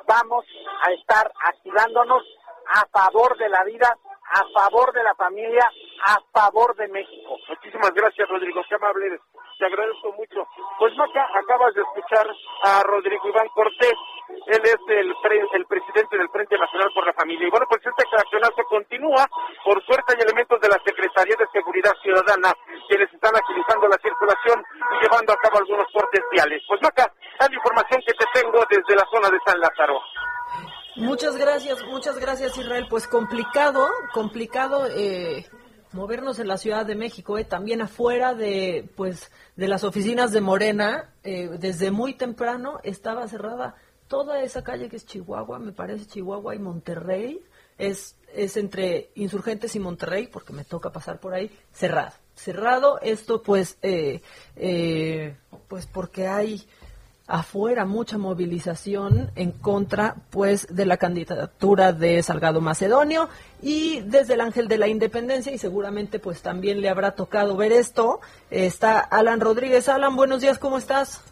Vamos a estar activándonos a favor de la vida, a favor de la familia, a favor de México. Muchísimas gracias, Rodrigo. Qué amable. Te agradezco mucho. Pues Maca, acabas de escuchar a Rodrigo Iván Cortés. Él es el, el presidente del Frente Nacional por la Familia. Y bueno, pues este accionazo continúa. Por suerte hay elementos de la Secretaría de Seguridad Ciudadana quienes están agilizando la circulación y llevando a cabo algunos cortes viales. Pues Maca, es la información que te tengo desde la zona de San Lázaro. Muchas gracias, muchas gracias Israel. Pues complicado, complicado eh, movernos en la Ciudad de México, eh, también afuera de, pues, de las oficinas de Morena, eh, desde muy temprano estaba cerrada toda esa calle que es Chihuahua, me parece Chihuahua y Monterrey, es, es entre Insurgentes y Monterrey, porque me toca pasar por ahí, cerrado. Cerrado, esto pues, eh, eh, pues porque hay afuera mucha movilización en contra pues de la candidatura de Salgado Macedonio y desde el Ángel de la Independencia y seguramente pues también le habrá tocado ver esto está Alan Rodríguez Alan buenos días cómo estás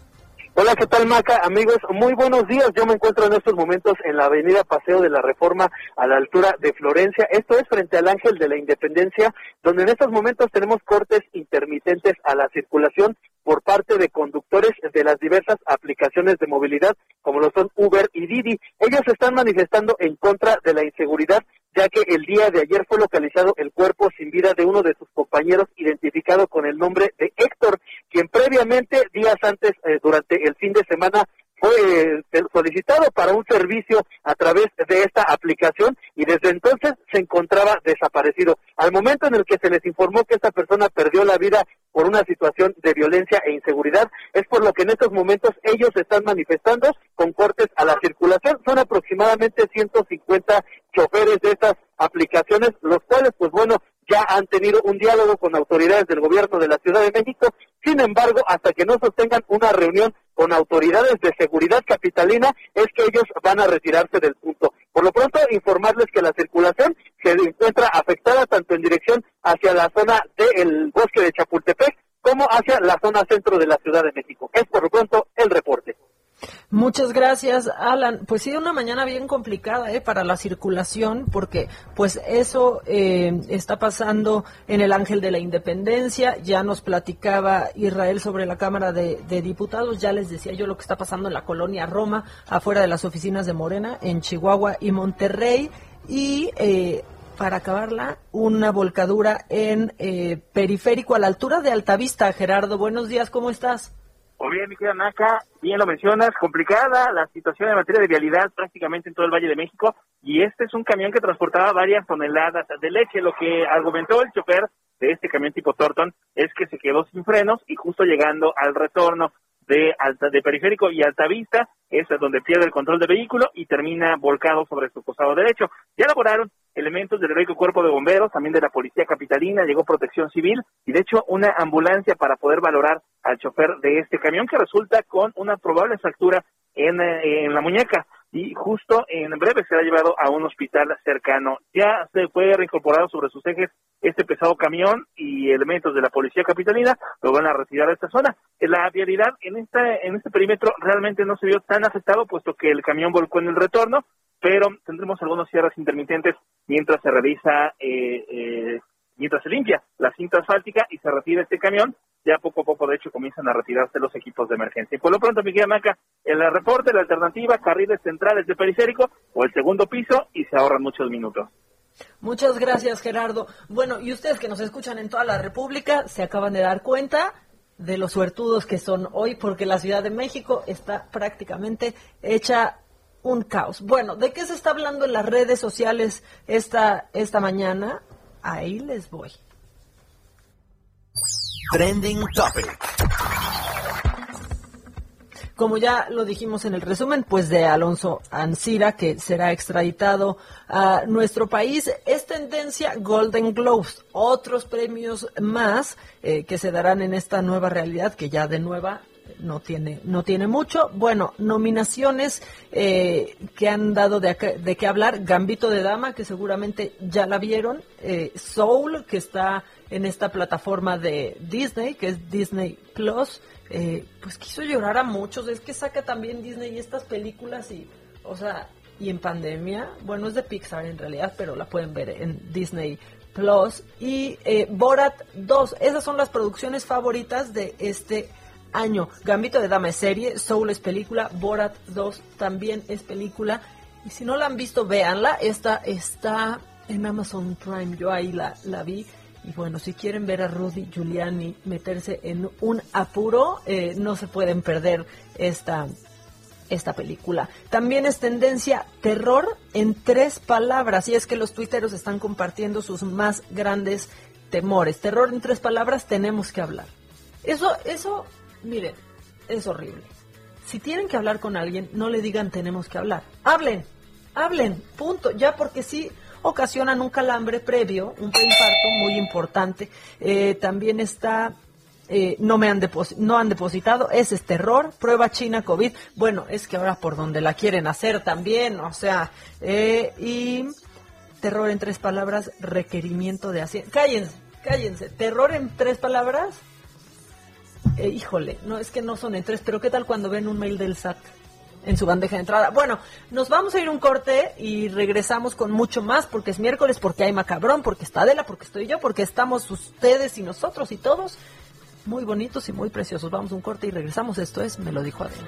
Hola, ¿qué tal Maca? Amigos, muy buenos días. Yo me encuentro en estos momentos en la avenida Paseo de la Reforma a la altura de Florencia. Esto es frente al Ángel de la Independencia, donde en estos momentos tenemos cortes intermitentes a la circulación por parte de conductores de las diversas aplicaciones de movilidad, como lo son Uber y Didi. Ellos están manifestando en contra de la inseguridad, ya que el día de ayer fue localizado el cuerpo sin vida de uno de sus compañeros identificado con el nombre de Héctor, quien previamente, días antes, eh, durante el fin de semana, fue eh, solicitado para un servicio a través de esta aplicación y desde entonces se encontraba desaparecido. Al momento en el que se les informó que esta persona perdió la vida por una situación de violencia e inseguridad, es por lo que en estos momentos ellos están manifestando con cortes a la circulación. Son aproximadamente 150 choferes de estas aplicaciones, los cuales, pues bueno, ya han tenido un diálogo con autoridades del gobierno de la Ciudad de México. Sin embargo, hasta que no sostengan una reunión con autoridades de seguridad capitalina, es que ellos van a retirarse del punto. Por lo pronto, informarles que la circulación se encuentra afectada tanto en dirección hacia la zona del bosque de Chapultepec como hacia la zona centro de la Ciudad de México. Es por lo pronto el reporte. Muchas gracias, Alan. Pues sí, una mañana bien complicada ¿eh? para la circulación, porque pues eso eh, está pasando en el Ángel de la Independencia. Ya nos platicaba Israel sobre la Cámara de, Diputados. Ya les decía yo lo que está pasando en la colonia Roma, afuera de las oficinas de Morena, en Chihuahua y Monterrey. Y eh, para acabarla, una volcadura en eh, periférico a la altura de Altavista. Gerardo, buenos días, ¿cómo estás? Muy bien, mi querida Naca, bien lo mencionas, complicada la situación en materia de vialidad prácticamente en todo el Valle de México y este es un camión que transportaba varias toneladas de leche. Lo que argumentó el chofer de este camión tipo Torton es que se quedó sin frenos y justo llegando al retorno de, alta, de periférico y altavista es donde pierde el control del vehículo y termina volcado sobre su costado derecho. Ya elaboraron elementos del heroico cuerpo de bomberos, también de la policía capitalina, llegó protección civil y de hecho una ambulancia para poder valorar al chofer de este camión que resulta con una probable fractura en, eh, en la muñeca y justo en breve será llevado a un hospital cercano. Ya se fue reincorporado sobre sus ejes este pesado camión y elementos de la policía capitalina lo van a retirar de esta zona. La vialidad en este, en este perímetro realmente no se vio tan afectado puesto que el camión volcó en el retorno, pero tendremos algunos cierres intermitentes mientras se revisa, eh, eh, mientras se limpia la cinta asfáltica y se retira este camión. Ya poco a poco, de hecho, comienzan a retirarse los equipos de emergencia. Por lo pronto, Miguel Maca, el reporte, la alternativa, carriles centrales de periférico o el segundo piso y se ahorran muchos minutos. Muchas gracias, Gerardo. Bueno, y ustedes que nos escuchan en toda la República se acaban de dar cuenta de los suertudos que son hoy, porque la Ciudad de México está prácticamente hecha un caos. Bueno, ¿de qué se está hablando en las redes sociales esta, esta mañana? Ahí les voy. Trending Topic. Como ya lo dijimos en el resumen, pues de Alonso Ancira, que será extraditado a nuestro país, es tendencia Golden Globes, otros premios más eh, que se darán en esta nueva realidad, que ya de nueva no tiene, no tiene mucho. Bueno, nominaciones eh, que han dado de, de qué hablar. Gambito de Dama, que seguramente ya la vieron. Eh, Soul, que está en esta plataforma de Disney, que es Disney Plus eh, pues quiso llorar a muchos. Es que saca también Disney estas películas y, o sea, y en pandemia, bueno, es de Pixar en realidad, pero la pueden ver en Disney Plus. Y Borat 2, esas son las producciones favoritas de este año. Gambito de Dama es serie, Soul es película, Borat 2 también es película. Y si no la han visto, véanla. Esta está en Amazon Prime, yo ahí la, la vi. Y bueno, si quieren ver a Rudy Giuliani meterse en un apuro, eh, no se pueden perder esta, esta película. También es tendencia terror en tres palabras, y es que los tuiteros están compartiendo sus más grandes temores. Terror en tres palabras, tenemos que hablar. Eso, eso, miren, es horrible. Si tienen que hablar con alguien, no le digan tenemos que hablar. Hablen, hablen, punto. Ya porque sí, ocasionan un calambre previo, un preinfarto muy importante. Eh, también está eh, no me han no han depositado, ese es terror, prueba China COVID, bueno, es que ahora por donde la quieren hacer también, o sea, eh, y terror en tres palabras, requerimiento de hacienda, cállense, cállense, terror en tres palabras, híjole, no es que no son en tres, pero qué tal cuando ven un mail del SAT, en su bandeja de entrada. Bueno, nos vamos a ir un corte y regresamos con mucho más porque es miércoles, porque hay macabrón, porque está Adela, porque estoy yo, porque estamos ustedes y nosotros y todos muy bonitos y muy preciosos. Vamos a un corte y regresamos. Esto es Me lo dijo Adela.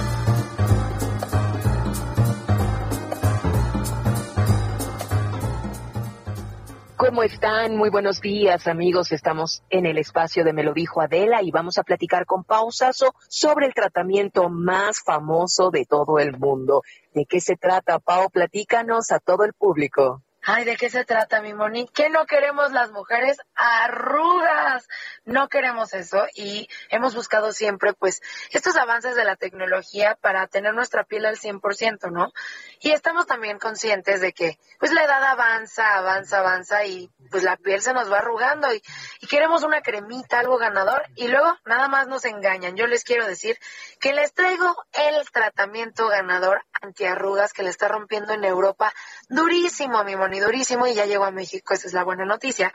¿Cómo están? Muy buenos días, amigos. Estamos en el espacio de Me lo dijo Adela y vamos a platicar con Pausazo sobre el tratamiento más famoso de todo el mundo. ¿De qué se trata, Pau? Platícanos a todo el público. Ay, ¿de qué se trata, mi Moni? ¿Qué no queremos las mujeres? Arrugas. No queremos eso y hemos buscado siempre, pues, estos avances de la tecnología para tener nuestra piel al 100%, ¿no? Y estamos también conscientes de que, pues, la edad avanza, avanza, avanza y, pues, la piel se nos va arrugando y, queremos una cremita, algo ganador y luego nada más nos engañan. Yo les quiero decir que les traigo el tratamiento ganador antiarrugas que le está rompiendo en Europa durísimo, mi Moni durísimo y ya llegó a México, esa es la buena noticia.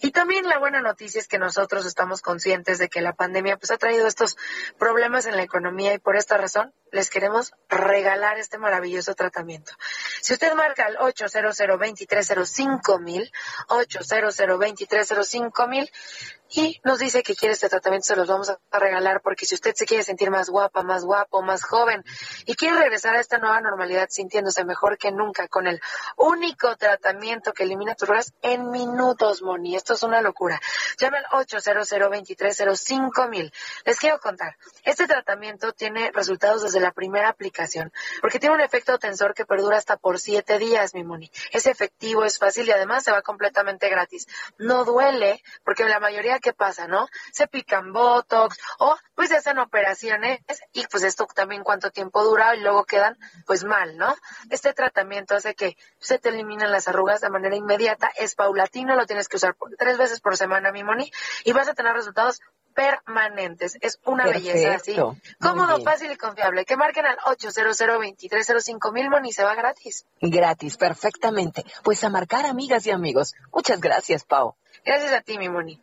Y también la buena noticia es que nosotros estamos conscientes de que la pandemia pues ha traído estos problemas en la economía y por esta razón les queremos regalar este maravilloso tratamiento. Si usted marca al 800 2305 mil, 800 2305 mil y nos dice que quiere este tratamiento, se los vamos a regalar porque si usted se quiere sentir más guapa, más guapo, más joven y quiere regresar a esta nueva normalidad sintiéndose mejor que nunca con el único tratamiento que elimina tus ruedas en minutos, Moni. Esto es una locura. Llame al 800 2305 mil. Les quiero contar, este tratamiento tiene resultados desde la primera aplicación porque tiene un efecto tensor que perdura hasta por siete días, mi Moni. Es efectivo, es fácil y además se va completamente gratis. No duele porque la mayoría ¿qué pasa, no? Se pican botox o pues se hacen operaciones y pues esto también cuánto tiempo dura y luego quedan pues mal, ¿no? Este tratamiento hace que se te eliminen las arrugas de manera inmediata, es paulatino, lo tienes que usar tres veces por semana, mi moni, y vas a tener resultados permanentes. Es una belleza así. Cómodo, fácil y confiable. Que marquen al 800 2305 mil Moni, se va gratis. Gratis, perfectamente. Pues a marcar, amigas y amigos. Muchas gracias, Pau. Gracias a ti, mi Moni.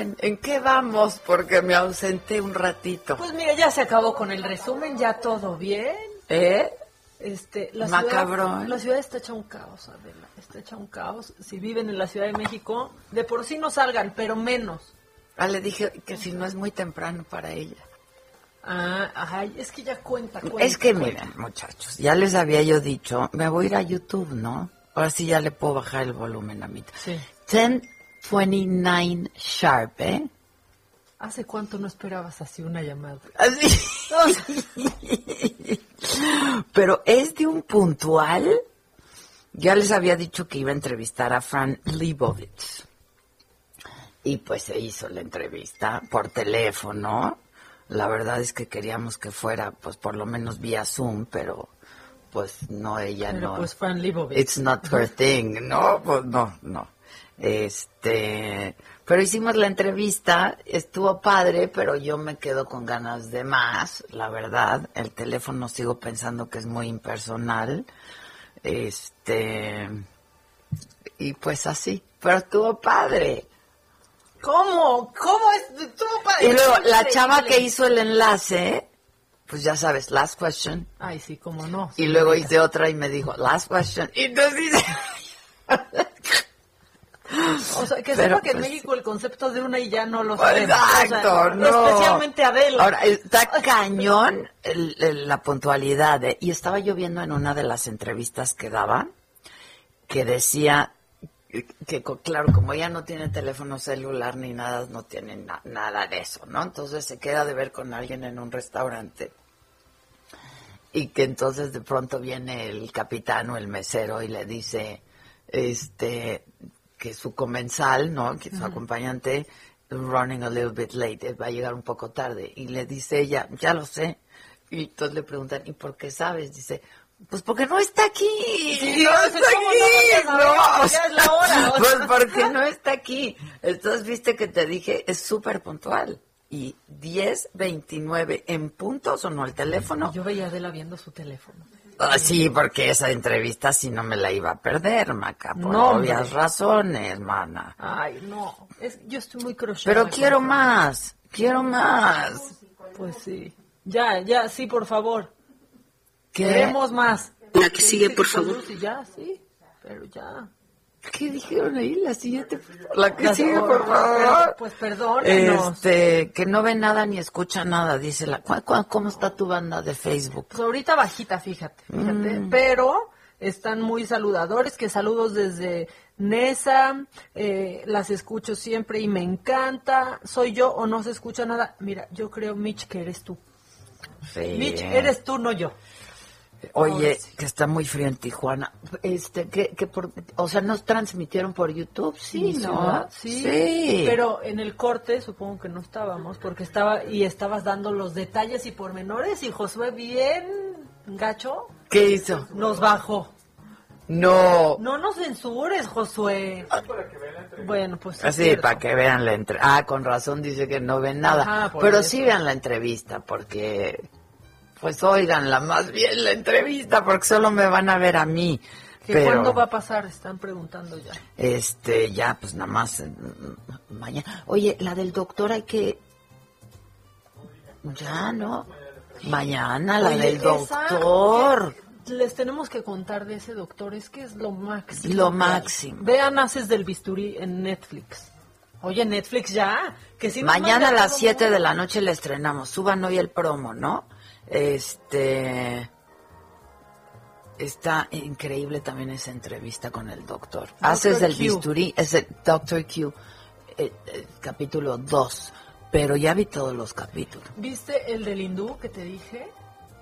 ¿En qué vamos? Porque me ausenté un ratito. Pues mira, ya se acabó con el resumen, ya todo bien. ¿Eh? Este, la Macabrón. Ciudad, la ciudad está hecha un caos, Adela, está hecha un caos. Si viven en la Ciudad de México, de por sí no salgan, pero menos. Ah, le dije que si no es muy temprano para ella. Ah, ay, es que ya cuenta, cuenta. Es que cuenta. miren, muchachos, ya les había yo dicho, me voy a ir a YouTube, ¿no? Ahora sí ya le puedo bajar el volumen a mí. Sí. 1029 Sharp, ¿eh? ¿Hace cuánto no esperabas así una llamada? Pero es de un puntual. Ya les había dicho que iba a entrevistar a Fran Lebowitz. Y pues se hizo la entrevista por teléfono. La verdad es que queríamos que fuera, pues por lo menos vía Zoom, pero pues no, ella Pero no. pues Fran Lebowitz. It's not her thing. No, pues no, no. Este, pero hicimos la entrevista, estuvo padre, pero yo me quedo con ganas de más, la verdad. El teléfono sigo pensando que es muy impersonal. Este, y pues así, pero estuvo padre. ¿Cómo? ¿Cómo es? Estuvo padre. Y luego la chava que hizo el enlace, pues ya sabes, last question. Ay, sí, cómo no. Y luego hice otra y me dijo, last question. Y entonces. O sea, que sepa que en pues, México el concepto de una y ya no lo Pues, sabemos. O sea, Exacto, no. Especialmente Adela. Ahora, está cañón el- el- la puntualidad. Y estaba yo viendo en una de las entrevistas que daba que decía que, claro, como ella no tiene teléfono celular ni nada, no tiene na- nada de eso, ¿no? Entonces se queda de ver con alguien en un restaurante. Y que entonces de pronto viene el capitán o el mesero y le dice, este, que su comensal, ¿no? Que su acompañante, running a little bit late, va a llegar un poco tarde. Y le dice ella, ya lo sé. Y entonces le preguntan, ¿y por qué sabes? Dice, pues porque no está aquí. Sí, no no, está ¿cómo no aquí. no. Ya es la hora, o Pues porque no está aquí. Entonces, viste que te dije, es súper puntual. Y 10, 29 en punto sonó el teléfono. Yo veía a Adela viendo su teléfono. Ah, sí, porque esa entrevista sí no me la iba a perder, Maca, por No, obvias hombre. razones, mana. Ay, no. Es, yo estoy muy crocheada. Pero quiero más, quiero más. Pues sí. Ya, ya, sí, por favor. ¿Qué? Queremos más. La que sigue, por favor. Ya, sí. Pero ya. ¿Qué dijeron ahí? La siguiente. La que sigue, por favor. Pues perdónenos. Este, que no ve nada ni escucha nada, dice la. ¿Cu- cu- ¿Cómo está tu banda de Facebook? Pues ahorita bajita, fíjate, fíjate. Mm. Pero están muy saludadores, que saludos desde Nesa, eh, las escucho siempre y me encanta. ¿Soy yo o no se escucha nada? Mira, yo creo, Mitch, que eres tú. Sí. Mitch, eres tú, no yo. Oye, que está muy frío en Tijuana. Este, que, que por, o sea, nos transmitieron por YouTube, sí, ¿no? Sí, Sí. pero en el corte supongo que no estábamos porque estaba y estabas dando los detalles y pormenores y Josué bien gacho ¿Qué hizo? nos bajó. No. No nos censures, Josué. Bueno, pues sí es Así, para que vean la entrevista. Ah, con razón dice que no ven nada. Ajá, por Pero eso. sí vean la entrevista, porque, pues oiganla más bien la entrevista, porque solo me van a ver a mí. ¿Que Pero, ¿Cuándo va a pasar? Están preguntando ya. este, ya, pues nada más eh, mañana. Oye, la del doctor hay que, ya, ¿no? Mañana, la Oye, del doctor. Les tenemos que contar de ese doctor, es que es lo máximo. Lo máximo. Vean Haces del Bisturí en Netflix. Oye, Netflix ya, que si Mañana a las todo 7 mundo. de la noche la estrenamos. Suban hoy el promo, ¿no? Este. Está increíble también esa entrevista con el doctor. Doctor Haces el Q. bisturí, es el Doctor Q, eh, eh, capítulo 2, pero ya vi todos los capítulos. ¿Viste el del hindú que te dije?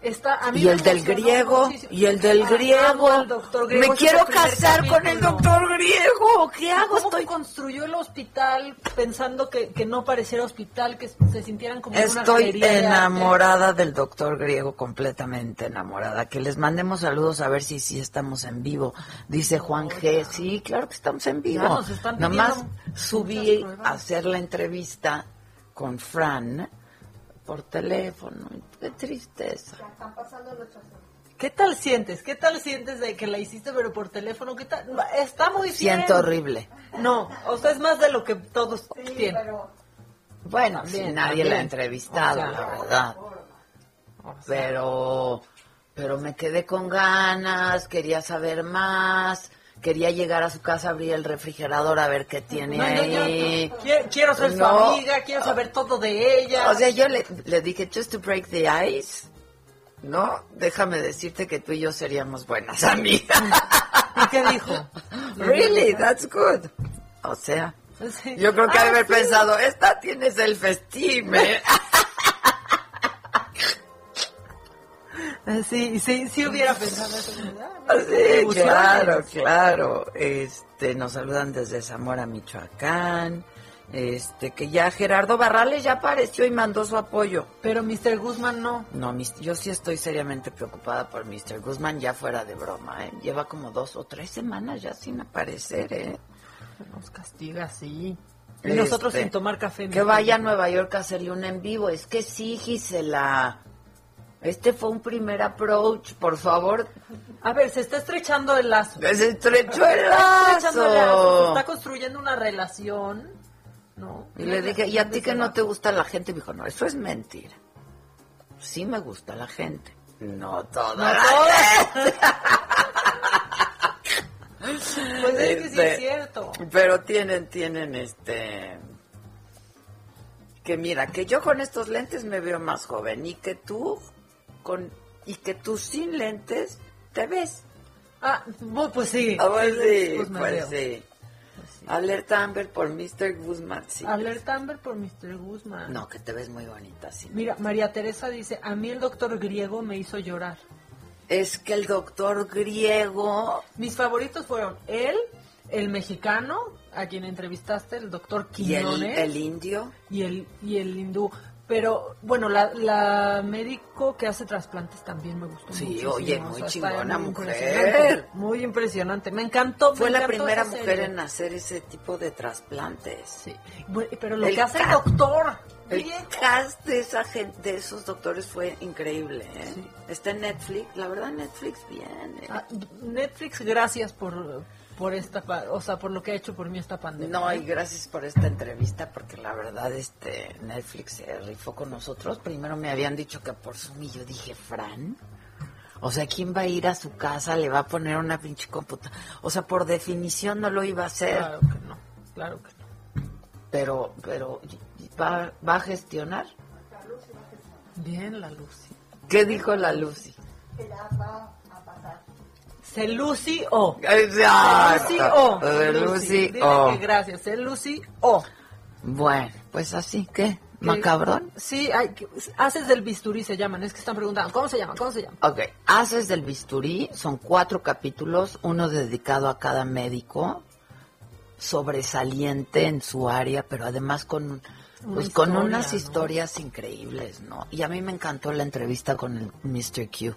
Está, a mí Y el del griego, y el del griego. Me quiero casar con el doctor griego. ¿Qué hago? ¿Cómo construyó el hospital pensando que, que no pareciera hospital, que se sintieran como una Estoy de enamorada del doctor griego, completamente enamorada. Que les mandemos saludos a ver si sí estamos en vivo. Dice Juan G. Sí, claro que estamos en vivo. Nomás subí a hacer la entrevista con Fran por teléfono. Qué tristeza. ¿Qué tal sientes? ¿Qué tal sientes de que la hiciste pero por teléfono? ¿Qué tal? Está muy bien. Siento horrible. No, o sea, es más de lo que todos tienen. Bueno, También, si nadie la ha entrevistado, O sea, la verdad. Pero, pero me quedé con ganas, quería saber más, quería llegar a su casa, abrir el refrigerador a ver qué tiene No, ahí. quiero, ser su amiga, quiero saber todo de ella. O sea, yo le, le dije, just to break the ice, ¿no? Déjame decirte que tú y yo seríamos buenas amigas. ¿Y qué dijo? really, that's good. O sea, Sí. yo creo que Ah, haber sí. pensado, esta tiene self-esteem, ¿eh? Sí, sí, sí hubiera pensado eso. Ah, Sí, claro, claro. Este, nos saludan desde Zamora, Michoacán. Este, que ya Gerardo Barrales ya apareció y mandó su apoyo. Pero Mr. Guzmán no. No, mis- yo sí estoy seriamente preocupada por Mr. Guzmán, ya fuera de broma, ¿eh? Lleva como dos o tres semanas ya sin aparecer, ¿eh? Nos castiga, sí. Y nosotros Este, sin tomar café. Que vaya a. Nueva York a hacerle un en vivo. Es que sí, Gisela. Este fue un primer approach, por favor. A ver, se está estrechando el lazo. Se estrechó el Se está estrechando el lazo, lazo. Se está construyendo una relación. No. Y le dije, ¿y a ti que no te gusta la gente? Me dijo, no, eso es mentira. Sí me gusta la gente. No toda No la gente. Pues es que sí Este, es cierto. Pero tienen, tienen este... Que mira, que yo con estos lentes me veo más joven y que tú con y que tú sin lentes te ves. Ah, pues sí. Ah, pues sí, Pues me pues sí. Alerta Amber por Mr. Guzmán, sí. Alerta Amber por Mr. Guzmán. No, que te ves muy bonita, sí. Mira, María Teresa dice, a mí el doctor griego me hizo llorar. Es que el doctor griego... Mis favoritos fueron él, el mexicano, a quien entrevistaste, el doctor Y el, Quiñones. el indio. y el y el hindú. Pero bueno, la, la médico que hace trasplantes también me gustó Sí, oye, o muy sea, chingona muy mujer. impresionante, Muy impresionante, me encantó. Fue me la encantó primera mujer serie. en hacer ese tipo de trasplantes. Sí. Pero lo El que hace el doctor, El bien. cast de esa gente, de esos doctores fue increíble, ¿eh? Está en Netflix, la verdad Netflix bien. ¿eh? Ah, Netflix, gracias por por esta, pa- o sea, por lo que ha hecho por mí esta pandemia. No, y gracias por esta entrevista, porque la verdad este Netflix se rifó con nosotros. Primero me habían dicho que por Zoom y yo dije, Fran, o sea, ¿quién va a ir a su casa? Le va a poner una pinche computadora. O sea, por definición no lo iba a hacer, Claro que no, claro que no. pero pero va, va a gestionar. Bien, la Lucy. ¿Qué dijo la Lucy? Se Lucy O. Exacto. Se Lucy O. Se Lucy Dile O. que gracias. Se Lucy O. Bueno, pues así, ¿qué? ¿Macabrón? Sí, hay, que- haces del bisturí se llaman. Es que están preguntando, ¿cómo se llama? ¿Cómo se llama? Ok, Haces del bisturí, son cuatro capítulos, uno dedicado a cada médico, sobresaliente en su área, pero además con, Una pues, con historia, unas ¿no? historias increíbles, ¿no? Y a mí me encantó la entrevista con el Mr. Q.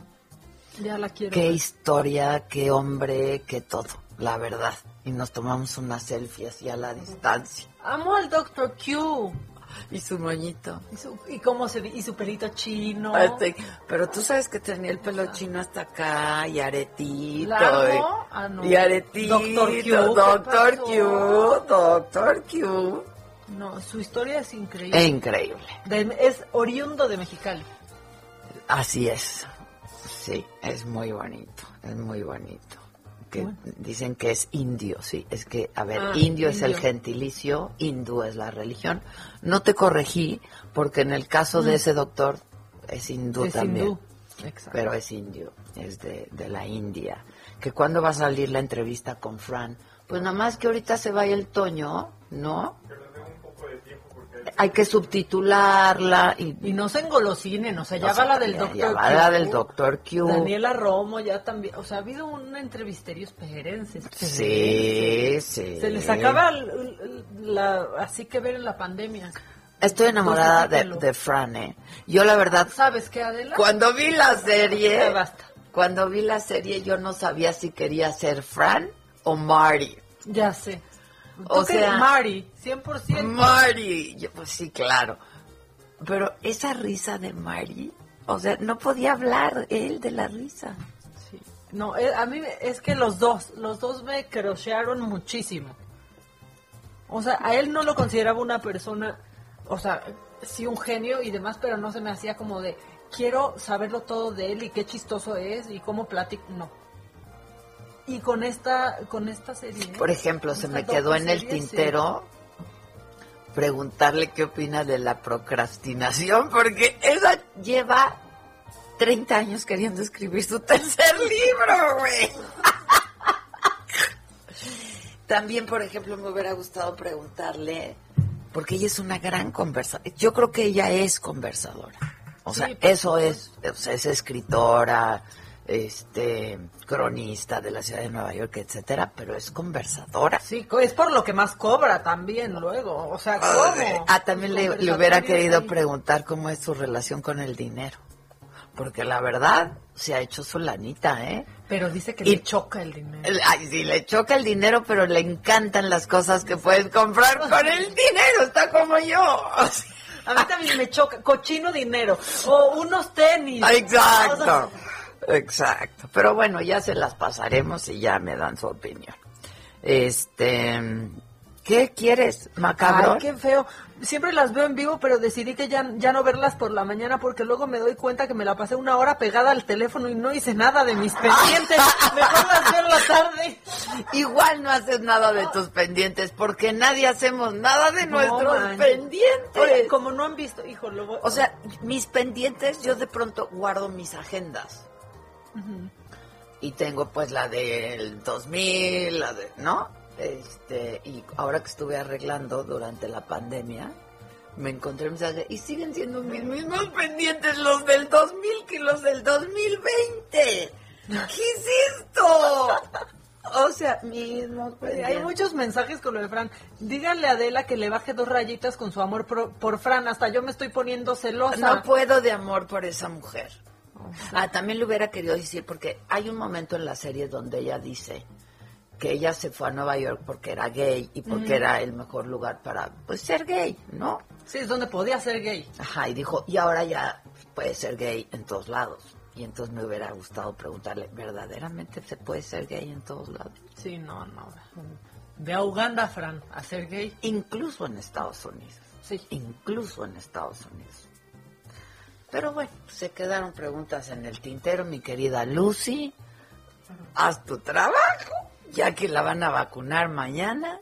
Ya la quiero. Qué ver. historia, qué hombre, qué todo, la verdad. Y nos tomamos una selfie así a la distancia. Amo al Dr. Q. Y su moñito. Y su, y cómo se ve- y su pelito chino. Este, Pero tú sabes que tenía el pelo chino hasta acá y aretito. ¿Largo? Y, Ah, no. y aretito. Dr. Q, ¿qué Doctor? Q. Doctor Q. No, su historia es increíble. Increíble. De- es oriundo de Mexicali. Así es. Sí, es muy bonito. Es muy bonito. Que dicen que es indio, sí. Es que, a ver, Ah, indio, es el gentilicio, hindú es la religión. No te corregí porque en el caso de Mm. ese doctor es hindú Es también. hindú. pero es indio, es de, de la India. Que cuando va a salir la entrevista con Fran, pues nada más que ahorita se vaya el Toño, ¿no? Hay que subtitularla y, Y no se engolosinen, o sea, ya O sea, va la del doctor ya va la del. Q. Daniela Romo ya también, o sea, ha habido un entrevisterio, espérense, Sí, sí. Se les acaba la, así que ver en la pandemia. Estoy enamorada de, Fran, ¿eh? Yo la verdad, ¿Sabes qué, Adela? cuando vi la serie, basta. cuando vi la serie yo no sabía si quería ser Fran o Marty. Ya sé. O sea, Mari, 100%. Marty. Yo, pues sí, claro. Pero esa risa de Marty, o sea, no podía hablar él de la risa. No, eh, a mí es que los dos, los dos me crochearon muchísimo. O sea, a él no lo consideraba una persona, o sea, sí un genio y demás, pero no se me hacía como de, quiero saberlo todo de él y qué chistoso es y cómo platica, no. Y con esta, con esta serie. Por ejemplo, se me quedó en el sí. tintero preguntarle qué opina de la procrastinación, porque ella lleva 30 años queriendo escribir su tercer libro, güey. También, por ejemplo, me hubiera gustado preguntarle, porque ella es una gran conversadora. Yo creo que ella es conversadora. O sea, Sí, eso es, o sea, es escritora, este, cronista de la ciudad de Nueva York, etcétera, pero es conversadora. Sí, es por lo que más cobra también luego. O sea, ¿cómo? Ah, también le, le hubiera querido preguntar cómo es su relación con el dinero. Porque la verdad, se ha hecho su lanita, ¿eh? Pero dice que Y- le choca el dinero. Ay, sí, le choca el dinero, pero le encantan las cosas que puedes comprar con el dinero. Está como yo. O sea, A mí también me choca, cochino dinero. O unos tenis. O Exacto. sea, Exacto. Pero bueno, ya se las pasaremos y ya me dan su opinión. Este, ¿qué quieres, macabro? Ay, qué feo. Siempre las veo en vivo, pero decidí que ya, ya no verlas por la mañana porque luego me doy cuenta que me la pasé una hora pegada al teléfono y no hice nada de mis pendientes. Mejor las veo en la tarde. Igual no haces nada de tus pendientes porque nadie hacemos nada de No, nuestros man. pendientes. Oye, como no han visto, hijo, lo voy- O sea, mis pendientes, yo de pronto guardo mis agendas. Y tengo pues la del 2000, la de, ¿no? Este, y ahora que estuve arreglando durante la pandemia, me encontré un mensaje y siguen siendo mis mismos pendientes los del 2000 que los del 2020. ¿Qué es esto? O sea, mismos pendientes. Hay muchos mensajes con lo de Fran. Díganle a Adela que le baje dos rayitas con su amor pro- por Fran. Hasta yo me estoy poniendo celosa. No puedo de amor por esa mujer. Ah, también le hubiera querido decir, porque hay un momento en la serie donde ella dice que ella se fue a Nueva York porque era gay y porque era el mejor lugar para, pues, ser gay, ¿no? Sí, es donde podía ser gay. Ajá, y dijo, y ahora ya puede ser gay en todos lados. Y entonces me hubiera gustado preguntarle, ¿verdaderamente se puede ser gay en todos lados? Sí, no, no. A Uganda, Fran, a ser gay. Incluso en Estados Unidos. Sí. Incluso en Estados Unidos. Pero bueno, se quedaron preguntas en el tintero, mi querida Lucy. Haz tu trabajo, ya que la van a vacunar mañana.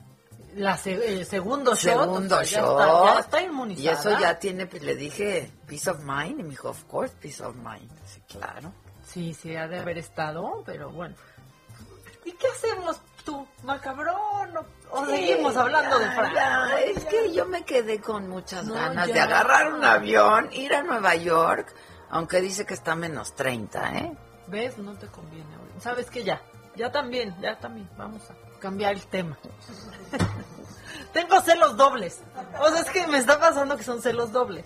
La se- el segundo shot. Segundo o sea, ya está- ya está inmunizada. Y eso ya tiene, pues, le dije, peace of mind. Y me dijo, of course, peace of mind. Sí, claro. Sí, sí, ha de haber estado, pero bueno. ¿Y qué hacemos tú, macabrón? ¿O, o Sí, seguimos hablando de ya, Fran? ya, es que yo me quedé con muchas No, ganas ya. de agarrar un avión, ir a Nueva York, aunque dice que está menos 30, ¿eh? ¿Ves? No te conviene. ¿Sabes qué? Ya. Ya también, ya también. Vamos a cambiar el tema. Tengo celos dobles. O sea, es que me está pasando que son celos dobles.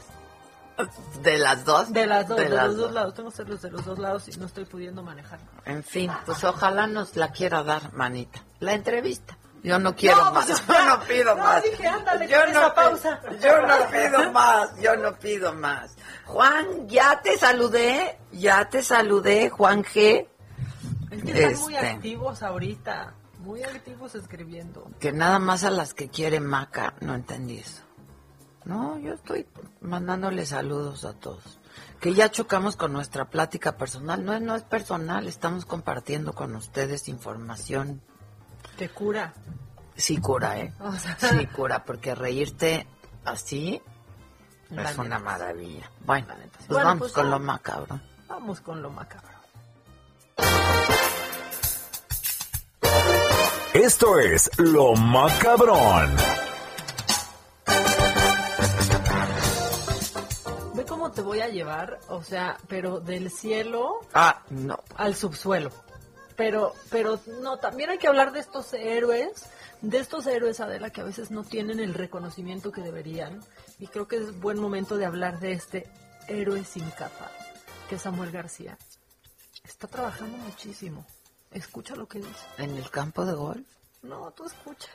De las dos. De las dos, de, las los dos dos. lados. Tengo celos de los dos lados y no estoy pudiendo manejar. En fin, pues ojalá nos la quiera dar, manita. La entrevista. Yo no quiero No, más. pues, yo no pido no, más. dije, ándale, yo con no esa pi- pausa. Yo no pido más. Yo no pido más. Juan, ya te saludé. Ya te saludé, Juan G. Es que están muy Este. activos ahorita. Muy activos escribiendo. Que nada más a las que quiere Maca. No entendí eso. No, yo estoy mandándole saludos a todos. Que ya chocamos con nuestra plática personal. No, es- no es personal, estamos compartiendo con ustedes información. Te cura. Sí cura, ¿eh? O sea- Sí cura, porque reírte así es una maravilla. Bueno, pues Bueno, vamos pues con lo macabro. Vamos con lo macabro. Esto es Lo Macabrón. Ve cómo te voy a llevar, o sea, pero del cielo Ah, no. al subsuelo. Pero, pero no, también hay que hablar de estos héroes, de estos héroes, Adela, que a veces no tienen el reconocimiento que deberían. Y creo que es buen momento de hablar de este héroe sin capa, que es Samuel García. Está trabajando muchísimo. Escucha lo que dice. ¿En el campo de golf? No, tú escucha.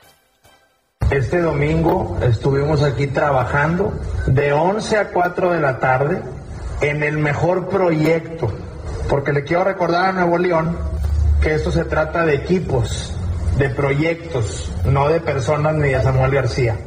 Este domingo estuvimos aquí trabajando de 11 a 4 de la tarde en el mejor proyecto, porque le quiero recordar a Nuevo León que esto se trata de equipos, de proyectos, no de personas ni de Samuel García.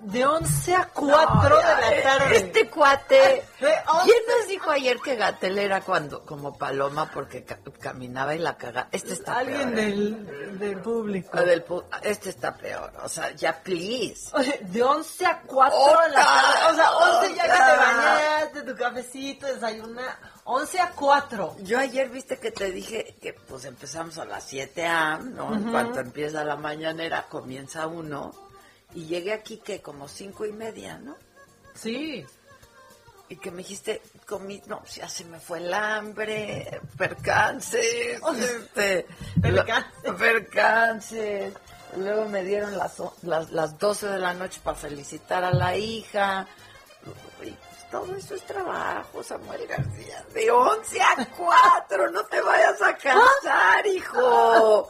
De 11 a 4 de la tarde. Este cuate. De 11 ¿Quién nos dijo ayer que Gatel era cuando, como paloma porque ca- caminaba y la cagaba? Este está Alguien peor. ¿eh? del, del público. Del pu- este está peor. O sea, ya, please. Oye, de 11 a 4 de la tarde. O sea, 11 ya que te bañaste, tu cafecito, desayuna. 11 a 4. Yo ayer viste que te dije que pues empezamos a las 7 am, ¿no? En cuanto empieza la mañanera, comienza uno. Y llegué aquí que como cinco y media, ¿no? Sí. Y que me dijiste, comí, no, ya se me fue el hambre, percances, este, Percances. lo- percances. Luego me dieron las, las, las 12 de la noche para felicitar a la hija. Y pues, todo eso es trabajo, Samuel García. De 11 a 4, no te vayas a cansar, hijo.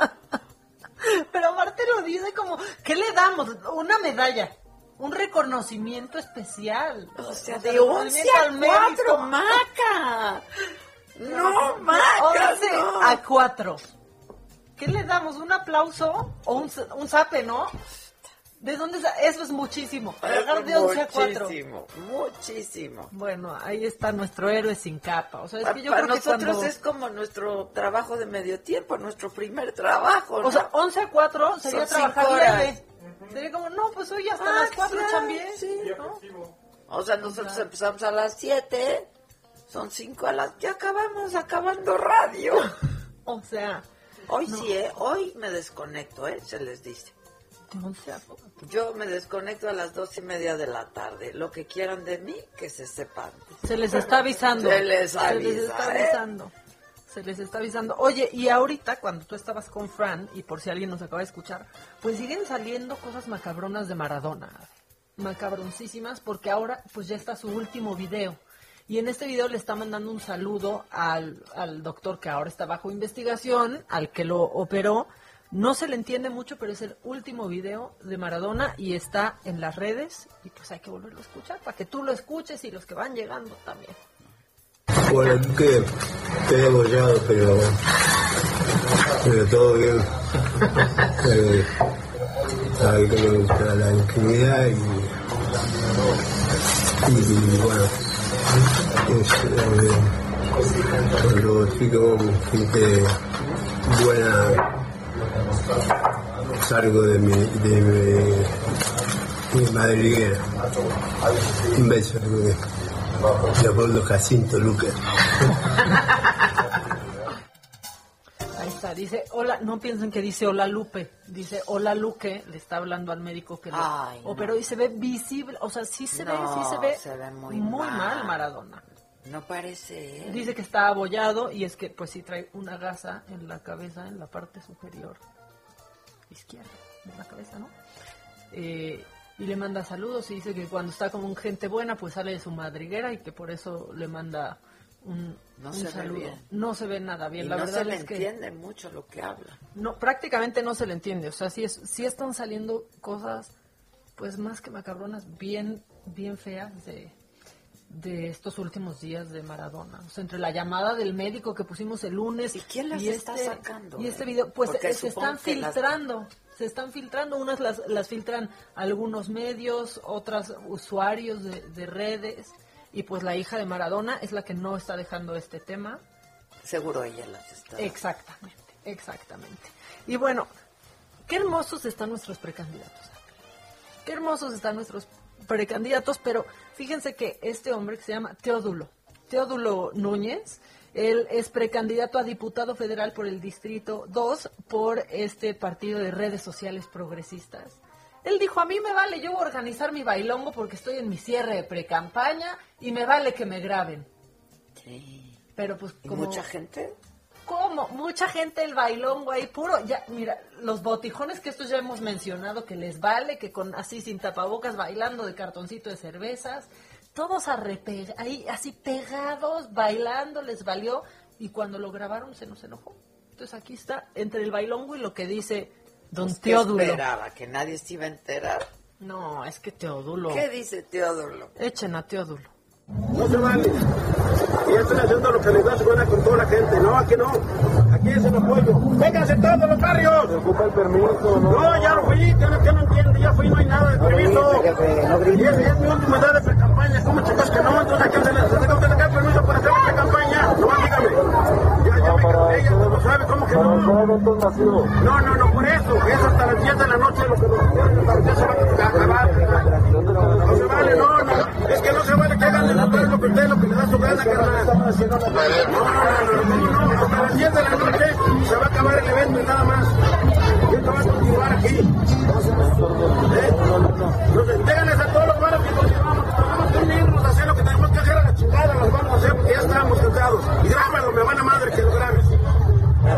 Pero aparte lo dice como, ¿qué le damos? Una medalla. Un reconocimiento especial. O sea, O de sea, 11 reconocimiento a al mérito. 4, maca. No, maca, 11 no. a 4. ¿Qué le damos? ¿Un aplauso? ¿O un, un zape, no? ¿De dónde? sa- Eso es muchísimo. Llegar de 11 a 4. Muchísimo, muchísimo. Bueno, ahí está nuestro héroe sin capa. O sea, es que yo Para creo que nosotros cuando... es como nuestro trabajo de medio tiempo, nuestro primer trabajo. ¿no? O sea, 11 a 4 sería Son trabajar horas. leve. Sería como, no, pues hoy hasta Ah, las 4 claro, chambié. sí. ¿no? O sea, nosotros empezamos a las 7, son 5 a las... Ya acabamos acabando radio. O sea... Hoy no. sí, ¿eh? Hoy me desconecto, ¿eh? Se les dice. De 11 a 4. Yo me desconecto a las dos y media de la tarde. Lo que quieran de mí, que se sepan. Se les está avisando. Se les Se les avisa, está ¿eh? avisando. Se les está avisando. Oye, y ahorita cuando tú estabas con Fran, y por si alguien nos acaba de escuchar, pues siguen saliendo cosas macabronas de Maradona. Macabroncísimas, porque ahora pues ya está su último video. Y en este video le está mandando un saludo al, al doctor que ahora está bajo investigación, al que lo operó. No se le entiende mucho, pero es el último video de Maradona y está en las redes. Y pues hay que volverlo a escuchar para que tú lo escuches y los que van llegando también. Bueno, que estoy abollado, pero, pero todo bien. Eh, sabe que la intimidad y, y bueno, es, eh, cuando con gente buena, salgo de mi, de mi, mi madriguera. Un beso. Leopoldo Jacinto Lucas. Ahí está, dice, hola, no piensen que dice hola Lupe, dice hola Luque, le está hablando al médico que lo Ay, no. operó y se ve visible, o sea, sí se ve, sí se ve, se ve muy mal. mal. Maradona. No parece, ¿eh? Dice que está abollado y es que pues sí trae una gasa en la cabeza, en la parte superior izquierda de la cabeza, ¿no? Eh, y le manda saludos y dice que cuando está como un gente buena pues sale de su madriguera y que por eso le manda un, No un se ve saludo. bien. No se ve nada bien, Y la no verdad se le es que entiende mucho lo que habla. no, prácticamente no se le entiende. O sea, sí, es, sí están saliendo cosas, pues más que macabronas, bien, bien feas de, de estos últimos días de Maradona. O sea, entre la llamada del médico que pusimos el lunes. ¿Y quién las está sacando, Y este eh? video, pues eh, se están las- filtrando. Se están filtrando, unas las, las filtran algunos medios, otras usuarios de, de redes. Y pues la hija de Maradona es la que no está dejando este tema. Seguro ella las está. Exactamente, exactamente. Y bueno, qué hermosos están nuestros precandidatos. Qué hermosos están nuestros precandidatos, pero fíjense que este hombre que se llama Teodulo, Teodulo Núñez. Él es precandidato a diputado federal por el Distrito 2 por este partido de redes sociales progresistas. Él dijo, a mí me vale yo organizar mi bailongo porque estoy en mi cierre de precampaña y me vale que me graben. Sí. Pero pues ¿Y como... mucha gente? ¿Cómo? Mucha gente el bailongo ahí puro. Ya, mira, los botijones que estos ya hemos mencionado que les vale, que con así sin tapabocas bailando de cartoncito de cervezas, todos arrepe- ahí así pegados, bailando, les valió. Y cuando lo grabaron se nos enojó. Entonces aquí está, entre el bailongo y lo que dice Don Pues, ¿qué Teodulo. esperaba? ¿Que nadie se iba a enterar? No, es que Teodulo. ¿Qué dice Teodulo? Echen a Teodulo. No se vale. Y estoy haciendo lo que les da su gana con toda la gente. No, aquí no. Aquí es el apoyo. Vénganse todos los barrios. Se ocupa el permiso, ¿no? No, ya lo fui. ¿Qué no, entiende? Ya fui, no hay nada de permiso. Y es, es mi última edad de pre-campaña. ¿Cómo chicos que no? Entonces, ¿a quién se le, se le tengo que sacar permiso para hacer pre-campaña? No, dígame. Ya, ya me cansé, ella no sabe. ¿Cómo que no? No, no, no, por eso. Es hasta las 10 de la noche lo que nos hasta las 10 se va a acabar. No se vale, no. Vale notar lo que usted, lo que le da su gana, carnal. No, no, no, no, no, no. Hasta las 10 de la noche se va a acabar el evento y nada más. Y esto va a continuar aquí. ¿Eh? No sé, déganles a todos los bares que continuamos. Tenemos que unirnos a hacer lo que tenemos que hacer a la chingada. Las vamos a hacer porque ya estamos cansados. Y grábalo, me van a madre que lo grabes.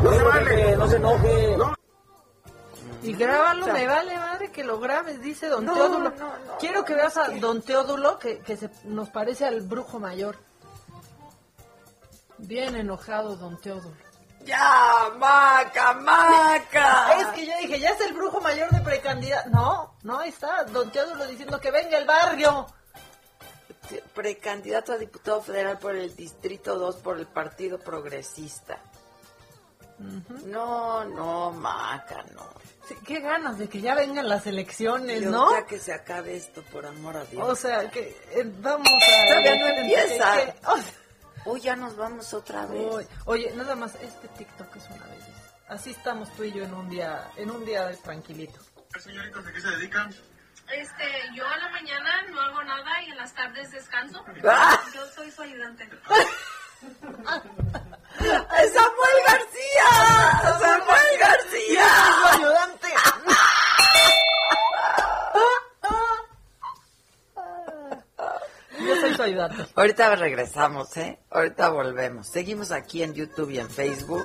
No se vale. No se enoje. No. Y grábalo, me vale madre que lo grabes, dice Don No, Teodulo. no, no, Quiero que veas a Don Teodulo, que, que se, nos parece al brujo mayor. Bien enojado Don Teodulo. ¡Ya, maca, maca! Es que yo dije, ya es el brujo mayor de precandidato. No, no, ahí está Don Teodulo diciendo que venga el barrio. Precandidato a diputado federal por el Distrito 2 por el Partido Progresista. No, no, maca, no. Sí, qué ganas de que ya vengan las elecciones, Yo ¿no? Ya que se acabe esto, por amor a Dios. O sea, que eh, vamos a... Todavía no empieza. que- que- o sea, Uy, ya nos vamos otra vez. Uy, oye, nada más, este TikTok es una belleza. Así estamos tú y yo en un día, en un día de tranquilito. Señoritas, ¿de qué se dedican? Este, yo a la mañana no hago nada y en las tardes descanso. Ah. Yo soy su ayudante. ¡Samuel García! ¡Samuel García! ¡Su ayudante! Yo soy su ayudante. Ahorita regresamos, ¿eh? Ahorita volvemos. Seguimos aquí en YouTube y en Facebook.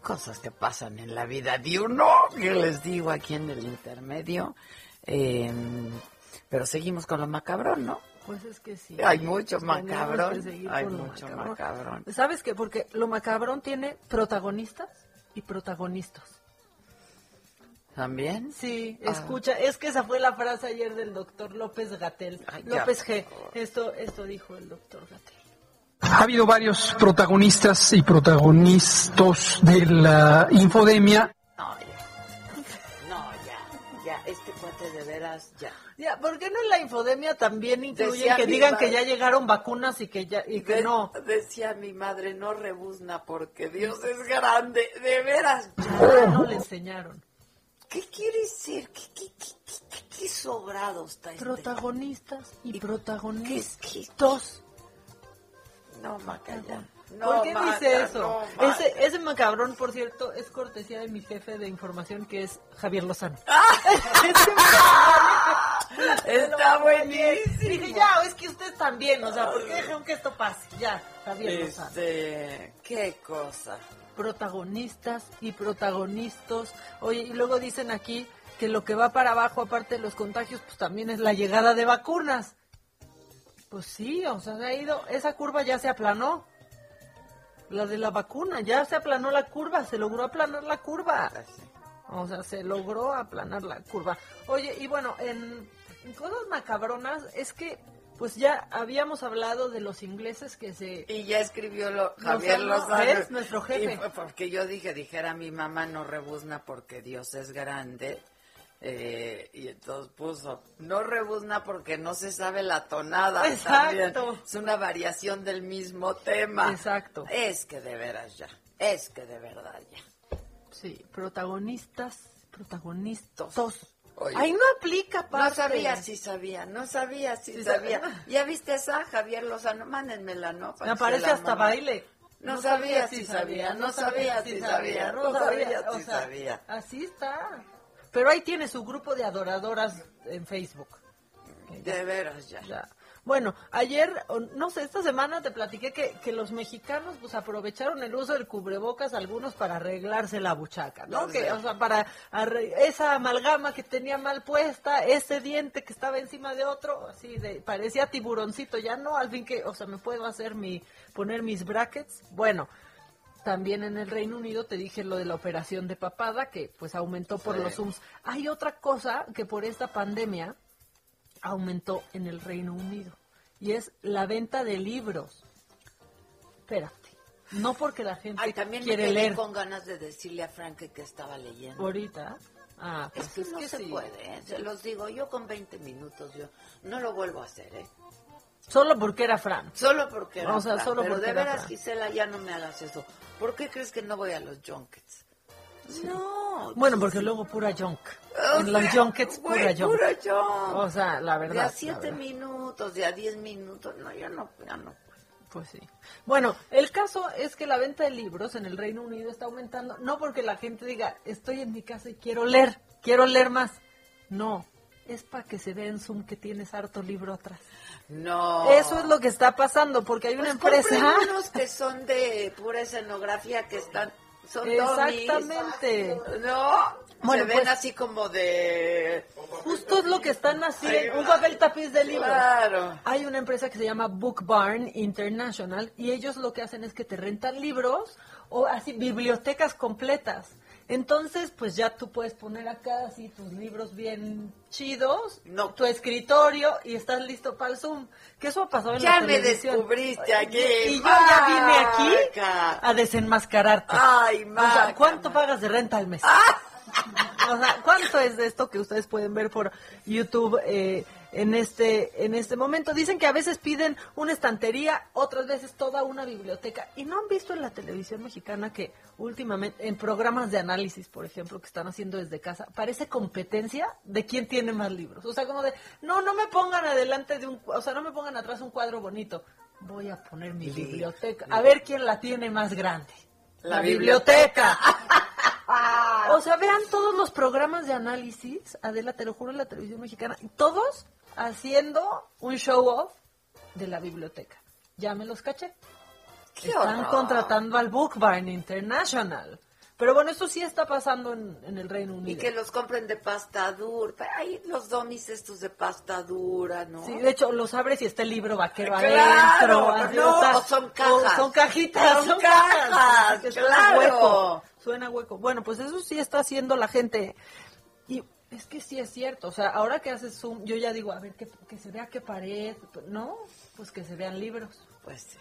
Cosas que pasan en la vida de uno, que les digo aquí en el intermedio. Eh, pero seguimos con lo macabrón, ¿no? Pues es que sí. Hay mucho macabrón. Hay mucho macabrón. ¿Sabes qué? Porque lo macabrón tiene protagonistas y protagonistas. ¿También? Sí, Ah. escucha, es que esa fue la frase ayer del doctor López Gatel. López G. Esto, esto dijo el doctor Gatel. Ha habido varios protagonistas y protagonistas de la infodemia. No, ya. No, ya. Ya, este cuate de veras, ya. Ya, ¿por qué no en la infodemia también incluyen Decía que digan madre- que ya llegaron vacunas y que ya y que De- no? Decía mi madre, no rebuzna porque Dios es grande. De veras, Ya no le enseñaron. ¿Qué quiere decir? ¿Qué, qué, qué, qué, qué- qué sobrado está este? Protagonistas y protagonistas. No, Macaya. No, ¿Por qué Maca, dice eso? no, ese, ese macabrón, por cierto, es cortesía de mi jefe de información que es Javier Lozano. Está buenísimo. Dije, ya, es que ustedes también, o sea, ¿por qué dejaron que esto pase? Ya, Javier Lozano. Este, qué cosa. Protagonistas y protagonistas. Oye, y luego dicen aquí que lo que va para abajo, aparte de los contagios, pues también es la llegada de vacunas. Pues sí, o sea, se ha ido, esa curva ya se aplanó. La de la vacuna, ya se aplanó la curva, se logró aplanar la curva. O sea, se logró aplanar la curva. Oye, y bueno, en, en cosas macabronas es que pues ya habíamos hablado de los ingleses que se... Y ya escribió lo, Javier Lozano. ¿ves? Nuestro jefe. Y porque yo dije, dijera mi mamá no rebuzna porque Dios es grande. Eh, y entonces puso, no rebuzna porque no se sabe la tonada. Exacto. También. Es una variación del mismo tema. Exacto. Es que de veras ya, es que de verdad ya. Sí, protagonistas, protagonistas. Oye, Ahí no aplica, No parte. sabía si sabía, no sabía si Sí sabía. sabía. ¿Ya viste esa Javier Lozano? Mándenmela, ¿no? Para Me parece hasta baile. No, sabía si sabía, no sabía si sabía, no sabía o si sea, sabía. Así está. Pero ahí tiene su grupo de adoradoras en Facebook. De veras ya. Bueno, ayer, no sé, esta semana te platiqué que, que los mexicanos pues aprovecharon el uso del cubrebocas algunos para arreglarse la buchaca, ¿no? No que, o sea, para esa amalgama que tenía mal puesta, ese diente que estaba encima de otro, así de, parecía tiburoncito, ya no, al fin que, o sea, me puedo hacer mi, poner mis brackets. Bueno, también en el Reino Unido te dije lo de la operación de papada, que pues aumentó por Sí. los Zooms. Hay otra cosa que por esta pandemia aumentó en el Reino Unido y es la venta de libros. Espérate, no porque la gente Ay, también me quiere quedé leer con ganas de decirle a Frank que estaba leyendo. ahorita. Ah, pues Es que es no que se sí. puede, ¿eh? se los digo, yo con 20 minutos yo no lo vuelvo a hacer, ¿eh? Solo porque era Fran. Solo porque era O sea, Fran, solo pero porque de era veras, Fran. Gisela, ya no me hagas eso. ¿Por qué crees que no voy a los junkets? No. Bueno, porque luego pura junk. O en los junkets pura junk. pura junk. O sea, la verdad. De a la 7 verdad. minutos, de a 10 minutos, no, yo no, ya no. Pues sí. Bueno, el caso es que la venta de libros en el Reino Unido está aumentando, no porque la gente diga, estoy en mi casa y quiero leer, quiero leer más. No, es para que se vea en Zoom que tienes harto libro atrás. No. Eso es lo que está pasando, porque hay una Pues empresa... unos que son de pura escenografía, que están, son Exactamente. No, Bueno, se ven pues- así como de... Justo es lo que están haciendo, un papel tapiz de libros. Claro. Hay una empresa que se llama Book Barn International y ellos lo que hacen es que te rentan libros o así bibliotecas completas. Entonces, pues ya tú puedes poner acá así tus libros bien chidos, tu escritorio y estás listo para el Zoom. Que eso ha pasado en Ya la me televisión. descubriste aquí, Y yo ya vine aquí Maca. a desenmascararte. Ay, O sea, Maca, ¿cuánto pagas de renta al mes? O sea, ¿cuánto es de esto que ustedes pueden ver por YouTube eh, en este en este momento? Dicen que a veces piden una estantería, otras veces toda una biblioteca. Y no han visto en la televisión mexicana que últimamente, en programas de análisis, por ejemplo, que están haciendo desde casa, parece competencia de quién tiene más libros. O sea, como de, no, no me pongan adelante de un, o sea, no me pongan atrás un cuadro bonito. Voy a poner mi Sí. biblioteca. A ver quién la tiene más grande. La biblioteca. O sea, vean todos los programas de análisis, Adela, te lo juro, en la televisión mexicana, todos haciendo un show off de la biblioteca. Ya me los caché. ¡Qué Están contratando al Book Barn International. Pero bueno, esto sí está pasando en, en el Reino Y Unido. que los compren de pasta dura. Hay los domis estos de pasta dura, ¿no? Sí, de hecho, los abres y está el libro vaquero Claro, adentro. no, o son cajas. o son cajitas. Son cajas, que suena claro. hueco. Suena hueco. Bueno, pues eso sí está haciendo la gente. Y es que sí es cierto. O sea, ahora que haces Zoom, yo ya digo, a ver, que, que se vea qué pared. No, pues que se vean libros. Pues sí.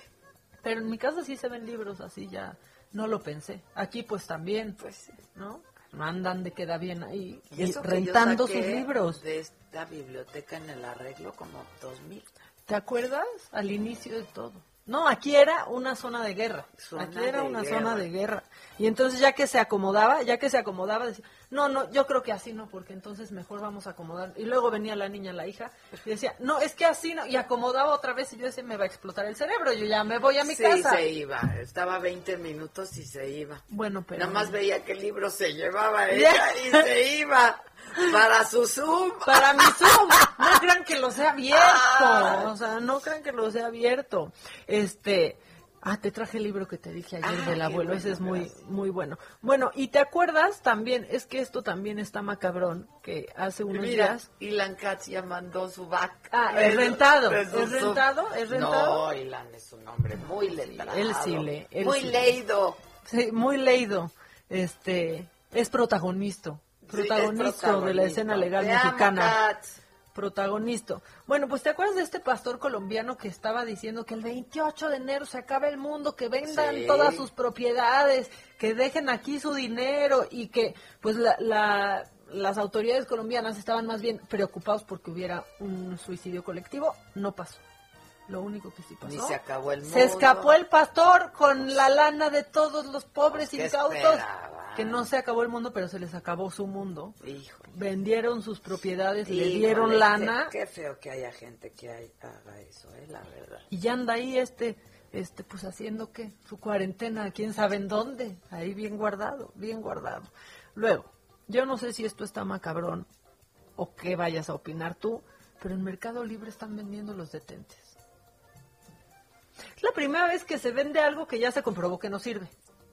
Pero en mi casa sí se ven libros, así ya no lo pensé. Aquí pues también, Pues ¿no? Andan de queda bien ahí Y rentando sus libros. De esta biblioteca en el arreglo como dos mil. ¿Te acuerdas? Al inicio de todo. No, aquí era una zona de guerra. Zona aquí era una guerra. zona de guerra. Y entonces ya que se acomodaba, ya que se acomodaba, decía, no, no, yo creo que así no, porque entonces mejor vamos a acomodar. Y luego venía la niña, la hija, y decía, no, es que así no. Y acomodaba otra vez y yo decía, me va a explotar el cerebro, yo ya me voy a mi sí, casa. se iba. Estaba 20 minutos y se iba. Bueno, pero... Nada más veía que el libro se llevaba ella y se iba para su Zoom. Para mi Zoom. No crean que lo sea abierto. O sea, no crean que lo sea abierto. Este, Ah, te traje el libro que te dije ayer Ah, del abuelo, ese es muy gracias. muy bueno. Bueno, y te acuerdas también, es que esto también está macabrón, que hace unos Mira, días Ilan Katz ya mandó su vaca. Ah, es rentado, es rentado, es rentado. No, Ilan es un hombre muy letrado. Él sí lee. él Muy sí. leído. Sí, muy leído. Este, es protagonista. Protagonista de la escena legal Te mexicana. Protagonista. Bueno, pues te acuerdas de este pastor colombiano que estaba diciendo que el 28 de enero se acaba el mundo, que vendan Sí. todas sus propiedades, que dejen aquí su dinero y que pues la, la- las autoridades colombianas estaban más bien preocupados porque hubiera un suicidio colectivo. No pasó. Lo único que sí pasó. Ni se acabó el mundo. Se escapó el pastor con la lana de todos los pobres ¿Qué incautos. Que no se acabó el mundo, pero se les acabó su mundo. Hijo. Vendieron sus propiedades, le Híjole, dieron qué- lana Qué, feo que haya gente que hay- haga eso, eh, la verdad. y ya anda ahí este, este, pues haciendo qué, su cuarentena, quién sabe en dónde, ahí bien guardado, bien guardado. Luego, yo no sé si esto está macabrón o qué vayas a opinar tú, pero en Mercado Libre están vendiendo los detentes. Es la primera vez que se vende algo que ya se comprobó que no sirve.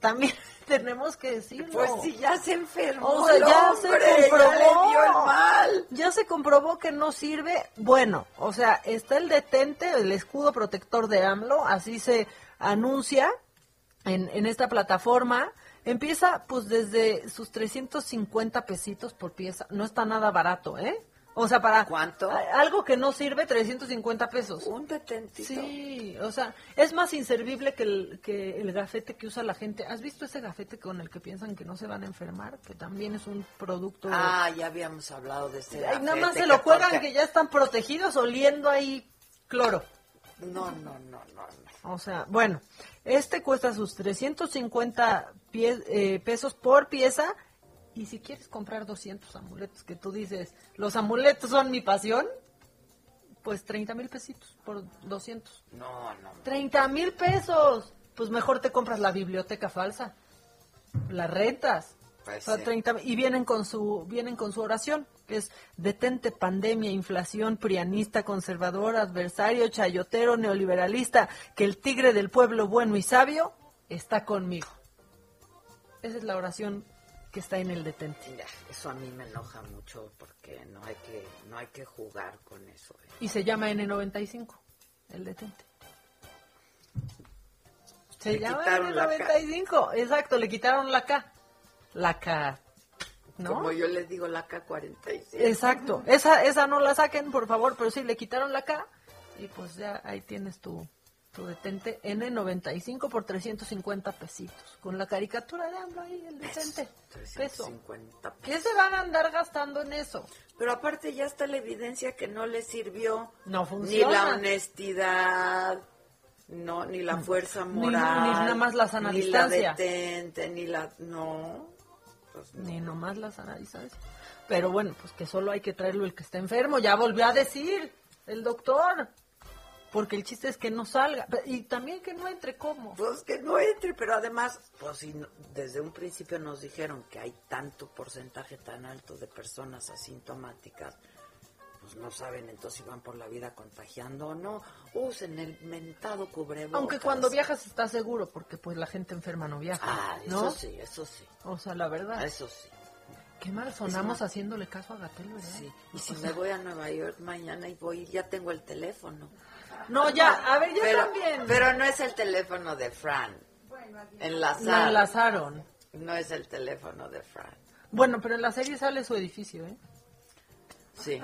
También tenemos que decirlo. Pues si ya se enfermó O sea, el ya hombre, se comprobó. ya le dio el mal. Ya se comprobó que no sirve. Bueno, o sea, está el detente, el escudo protector de AMLO, así se anuncia en, en esta plataforma. Empieza pues desde sus 350 pesitos por pieza. No está nada barato, ¿eh? O sea, para... ¿Cuánto? a- Algo que no sirve, 350 pesos. Un detentito. Sí, o sea, es más inservible que el, que el gafete que usa la gente. ¿Has visto ese gafete con el que piensan que no se van a enfermar? Que también es un producto... Ah, ya habíamos hablado de ese nada más se lo toca- que ya están protegidos oliendo ahí cloro. No, no, no, no, no. O sea, bueno, este cuesta sus 350 pie- eh, pesos por pieza. Y si quieres comprar 200 amuletos, que tú dices, los amuletos son mi pasión, pues 30 mil pesitos por 200. No, no. 30 mil pesos. Pues mejor te compras la biblioteca falsa. La rentas. Pues O sea, sí. 30 y vienen con su vienen con su oración, que es detente pandemia, inflación, prianista, conservador, adversario, chayotero, neoliberalista, que el tigre del pueblo bueno y sabio está conmigo. Esa es la oración que está en el detente. Ya, eso a mí me enoja mucho porque no hay que no hay que jugar con eso. eh. Y se llama N95, el detente. Se Le llama quitaron la K. N95, exacto, le quitaron la K. La K. ¿No? Como yo les digo, la K-47. Exacto, esa, esa no la saquen, por favor, pero sí le quitaron la K y pues ya ahí tienes tu, tu detente N95 por 350 pesitos, con la caricatura de AMLO ahí, el detente, peso. 350 ¿Qué se van a andar gastando en eso? Pero aparte ya está la evidencia que no le sirvió No ni funciona. la honestidad, no, ni la fuerza Ni- moral, ni nada más la sana ni distancia. la detente, ni la no. pues no. Ni nomás las analizas. Pero bueno, pues que solo hay que traerlo el que está enfermo, ya volvió a decir el doctor. Porque el chiste es que no salga. Y también que no entre como. Pues que no entre, pero además, pues si no- desde un principio nos dijeron que hay tanto porcentaje tan alto de personas asintomáticas, pues no saben entonces si van por la vida contagiando o no. Usen el mentado cubrebocas. Aunque cuando viajas está seguro, porque pues la gente enferma no viaja. Ah, ¿no? eso sí, eso sí. O sea, la verdad. Eso sí. Qué mal sonamos haciéndole caso a Gatel, ¿verdad? Sí. Y si O me voy a Nueva York mañana y voy, ya tengo el teléfono. No, ya, a ver, yo pero, también. Pero no es el teléfono de Fran. Lo enlazaron. No es el teléfono de Fran. Bueno, pero en la serie sale su edificio, ¿eh? Sí.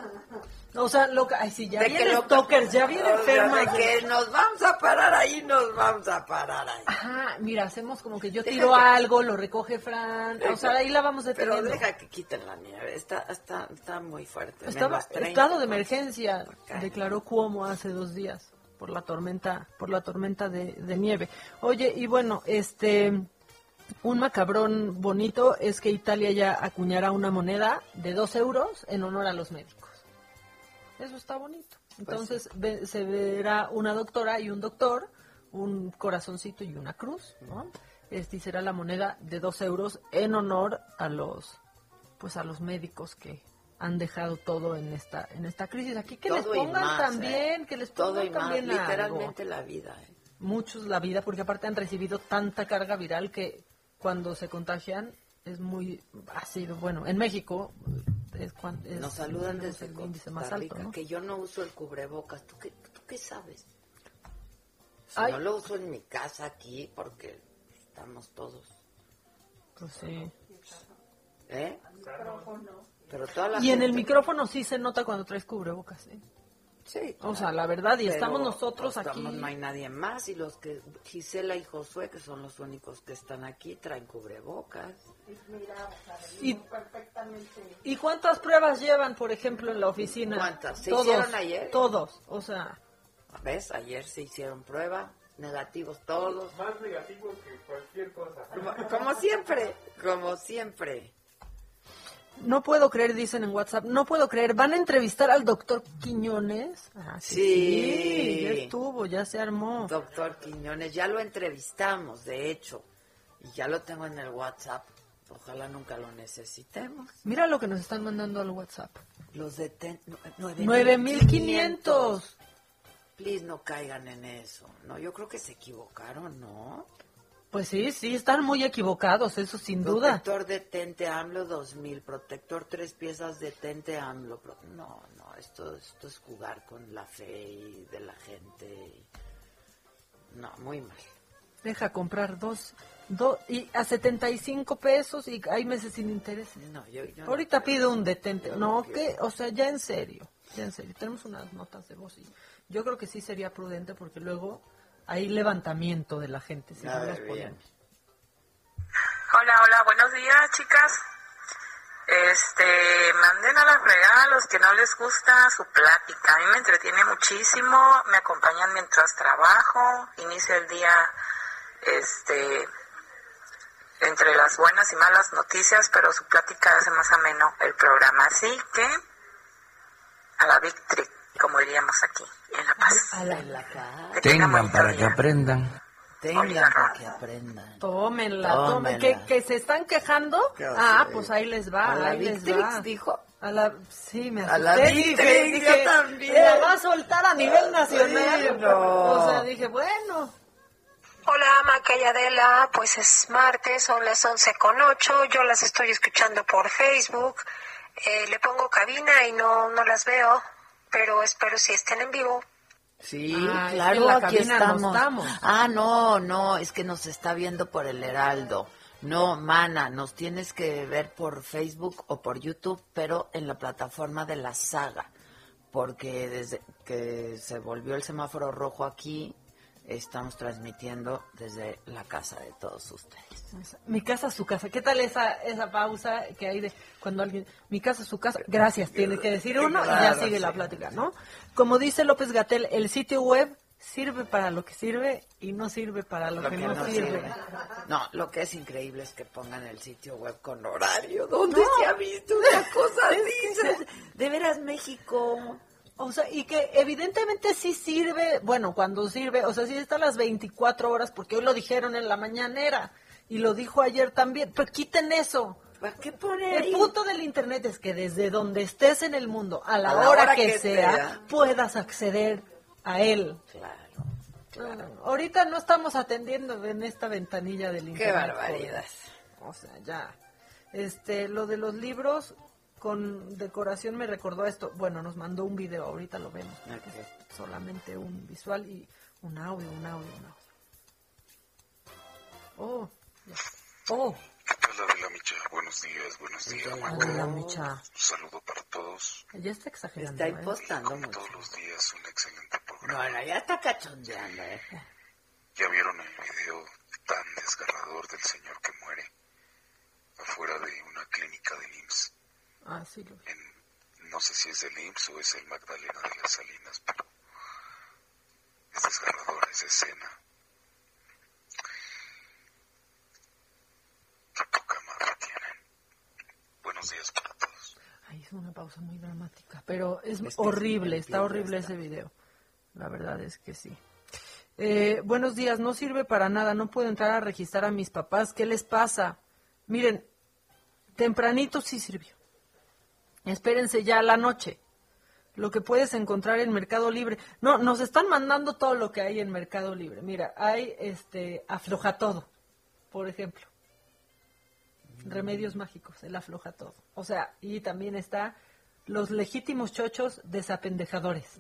O sea, lo que... Ay, sí, ya De viene stalkers, ya viene enferma. de ya. que nos vamos a parar ahí, nos vamos a parar ahí. Ajá, mira, hacemos como que yo Deja tiro que- algo, lo recoge Fran. O sea, ahí la vamos Pero deteniendo. deja que quiten la nieve, está, está, está muy fuerte. Estaba, menos 30, estado de emergencia, declaró Cuomo hace dos días por la tormenta, por la tormenta de, de nieve. Oye, y bueno, este, un macabrón bonito es que Italia ya acuñará una moneda de dos euros en honor a los médicos. Eso está bonito. Entonces ve- se verá una doctora y un doctor, un corazoncito y una cruz, ¿no? Este será la moneda de dos euros en honor a los, pues a los médicos que han dejado todo en esta, en esta crisis. Aquí que les Todo pongan más, también, ¿eh? que les Todo pongan más, también algo. literalmente la vida. ¿eh? muchos la vida porque aparte han recibido tanta carga viral que cuando se contagian es muy ácido. Bueno, en México es cuando es, Nos saludan es desde el índice más alto, ¿no? que yo no uso el cubrebocas. ¿Tú qué, tú qué sabes? Si Ay. no lo uso en mi casa aquí porque estamos todos. Pues sí. ¿Eh? Pero toda la Y en el micrófono sí se nota cuando traes cubrebocas, ¿eh? Sí. O sea, la verdad, y Pero estamos nosotros estamos- aquí. No hay nadie más y los que Gisela y Josué, que son los únicos que están aquí, traen cubrebocas. Y, ¿Y cuántas pruebas llevan, por ejemplo, en la oficina? ¿Cuántas? ¿Se todos, hicieron ayer? Todos, o sea, ¿Ves? Ayer se hicieron prueba, negativos todos. Más negativos que cualquier cosa. Como, como siempre, como siempre. No puedo creer, dicen en WhatsApp, no puedo creer, ¿van a entrevistar al doctor Quiñones? Ah, que Sí. ya estuvo, ya se armó. Doctor Quiñones, ya lo entrevistamos, de hecho, y ya lo tengo en el WhatsApp. Ojalá nunca lo necesitemos. Mira lo que nos están mandando al WhatsApp. Los de ten- no- nueve 9500. Please no caigan en eso. No, yo creo que se equivocaron, ¿no? Pues sí, sí, están muy equivocados, eso sin duda. Protector de Tente AMLO 2000, protector tres piezas de Tente AMLO. No, no, esto, esto es jugar con la fe y de la gente. No, muy mal. Deja comprar dos, dos y a 75 pesos y hay meses sin intereses. No, yo, yo Ahorita pido un detente. Yo No, no que, o sea, ya en serio, ya en serio. Tenemos unas notas de voz y yo creo que sí sería prudente porque luego hay levantamiento de la gente. Si no. Hola, hola, buenos días, chicas. Este, manden a la fregada a los que no les gusta su plática. A mí me entretiene muchísimo, me acompañan mientras trabajo, inicio el día, este, entre las buenas y malas noticias, pero su plática hace más ameno el programa. Así que, a la victory, como diríamos aquí, en La Paz. A la, tengan para que aprendan. Tengan para que aprendan. Tómenla, Tómenla. tomen. ¿Que, que se están quejando. Ah, pues ahí les va. A la ahí les Victrix, va. dijo. A la, sí, me A la asusté, Victrix, dije, yo dije, también. La va a soltar a nivel nacional. Sí, no. O sea, dije, bueno. Hola Maca y Adela, pues es martes, son las 11 con 8, yo las estoy escuchando por Facebook, Eh, le pongo cabina y no, no las veo, pero espero si estén en vivo. Sí, Ah, es que claro, aquí no estamos. estamos. Ah, no, no, es que nos está viendo por el Heraldo. No, mana, nos tienes que ver por Facebook o por YouTube, pero en la plataforma de la saga, porque desde que se volvió el semáforo rojo aquí, estamos transmitiendo desde la casa de todos ustedes. Mi casa, su casa. ¿Qué tal esa, esa pausa que hay de cuando alguien, mi casa, su casa? Gracias, tiene que decir uno y ya sigue la plática, ¿no? Como dice López Gatel, el sitio web sirve para lo que sirve y no sirve para lo, que, no, sirve. No, lo que es increíble es que pongan el sitio web con horario. ¿Dónde se ha visto una cosa así? De veras, México. O sea, y que evidentemente sí sirve, bueno, cuando sirve, o sea, sí está a las 24 horas, porque hoy lo dijeron en la mañanera, y lo dijo ayer también, pero quiten eso. ¿Para qué poner El punto del internet es que desde donde estés en el mundo, a la, hora, que, sea, sea. puedas acceder a él. Claro. Ah, ahorita no estamos atendiendo en esta ventanilla del Qué internet. barbaridad. joder. O sea, ya. Este, lo de los libros con decoración me recordó esto. Bueno, nos mandó un video, ahorita lo vemos. solamente un visual y un audio, un audio, un audio. Oh, oh. Adela Micha. Buenos días, buenos días. Hola, Micha. Un saludo para todos. Ya está exagerando. Está ¿eh? impostando mucho. todos los días, un excelente programa. No, no, ya está cachondeando, ¿eh? ¿Ya vieron el video tan desgarrador del señor que muere afuera de una clínica del IMSS? Ah, sí, lo No sé si es del IMSS o es el Magdalena de las Salinas, pero es desgarradora esa escena. Qué poca madre tienen. Buenos días para todos. Ahí es una pausa muy dramática, pero es horrible, está horrible esta. ese video. La verdad es que sí. Eh, buenos días, no sirve para nada, no puedo entrar a registrar a mis papás, ¿qué les pasa? Miren, tempranito sí sirvió. Espérense ya a la noche. lo que puedes encontrar en Mercado Libre. No, nos están mandando todo lo que hay en Mercado Libre. Mira, hay este afloja todo, por ejemplo. Remedios mágicos, el afloja todo. O sea, y también está los legítimos chochos desapendejadores.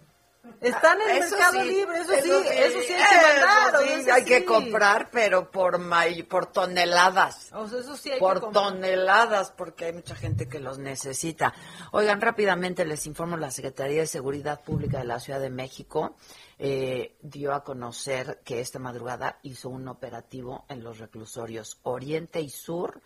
Están en Eso Mercado sí, Libre, eso, eso sí, sí, eso sí hay eso que mandar. o sí, eso hay que comprar, pero por may- por toneladas. O sea, eso sí hay por que toneladas, porque hay mucha gente que los necesita. Oigan, rápidamente les informo, la Secretaría de Seguridad Pública de la Ciudad de México eh, dio a conocer que esta madrugada hizo un operativo en los reclusorios Oriente y Sur.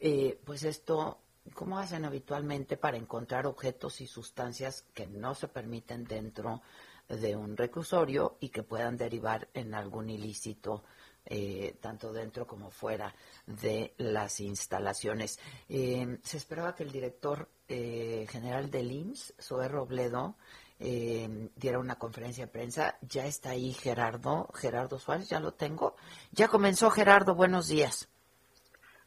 Eh, pues esto, ¿cómo hacen habitualmente para encontrar objetos y sustancias que no se permiten dentro de un reclusorio y que puedan derivar en algún ilícito? eh, tanto dentro como fuera de las instalaciones. Eh, se esperaba que el director eh, general del IMSS, Zoé Robledo, eh, diera una conferencia de prensa. Ya está ahí Gerardo, Gerardo Suárez, ya lo tengo. Ya comenzó Gerardo, buenos días.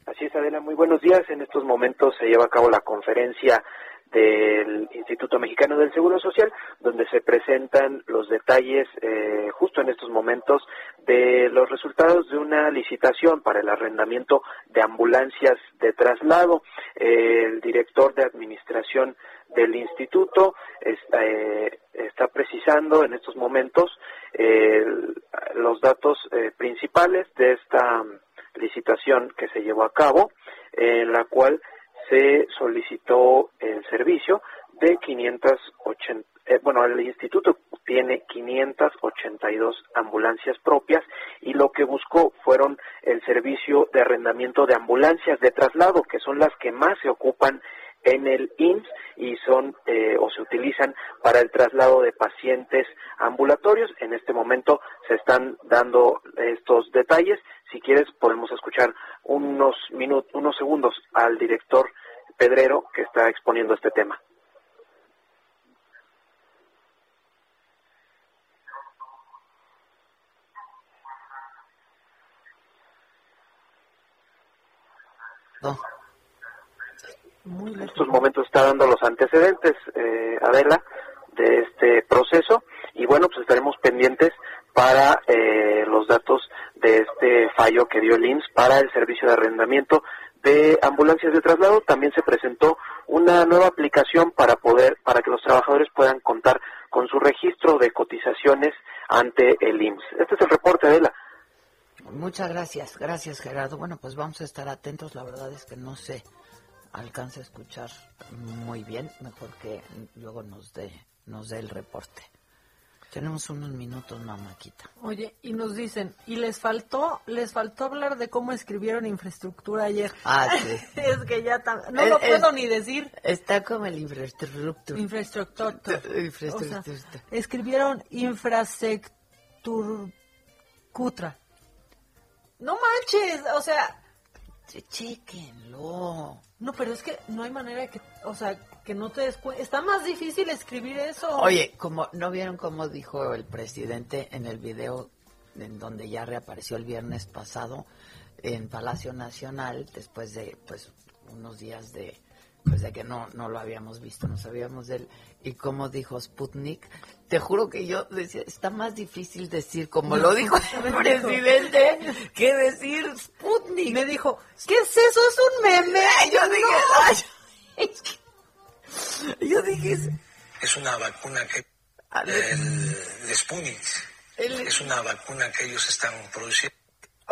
Así es, Adela, muy buenos días. En estos momentos se lleva a cabo la conferencia del Instituto Mexicano del Seguro Social, donde se presentan los detalles eh, justo en estos momentos de los resultados de una licitación para el arrendamiento de ambulancias de traslado. el director de administración del instituto está, eh, está precisando en estos momentos eh, los datos eh, principales de esta licitación que se llevó a cabo, en la cual se solicitó el servicio de 580, eh, bueno, el instituto tiene 582 ambulancias propias y lo que buscó fueron el servicio de arrendamiento de ambulancias de traslado, que son las que más se ocupan en el IMSS y son eh, o se utilizan para el traslado de pacientes ambulatorios. En este momento se están dando estos detalles. Si quieres podemos escuchar unos minutos, unos segundos al director Pedrero que está exponiendo este tema. En estos momentos está dando los antecedentes, eh, Adela, de este proceso y bueno, pues estaremos pendientes para eh, los datos de este fallo que dio el IMSS para el servicio de arrendamiento de ambulancias de traslado. También se presentó una nueva aplicación para poder, para que los trabajadores puedan contar con su registro de cotizaciones ante el IMSS. Este es el reporte, Adela. Muchas gracias, gracias Gerardo. Bueno, pues vamos a estar atentos. La verdad es que no se alcanza a escuchar muy bien. Mejor que luego nos dé, nos dé el reporte. Tenemos unos minutos, mamáquita. Oye, y nos dicen, y les faltó, les faltó hablar de cómo escribieron infraestructura ayer. Ah, sí. es que ya no Es- lo es- puedo ni decir. Está como el infraestructura. Infraestructura. Infraestructura. O sea, escribieron infraestructura. No manches, o sea, Chéquenlo. No, pero es que no hay manera de que, o sea, que no te des cuenta. Está más difícil escribir eso. Oye, como no vieron cómo dijo el presidente en el video en donde ya reapareció el viernes pasado en Palacio Nacional después de pues unos días de pues de que no no lo habíamos visto, no sabíamos de él y cómo dijo Sputnik. Te juro que yo decía, está más difícil decir como lo dijo el presidente que decir Sputnik. Me dijo, ¿qué es eso? Es un meme. Yo No. dije, "Ay, es que-". yo dije, Es una vacuna que... El, el Sputnik. Es una vacuna que ellos están produciendo.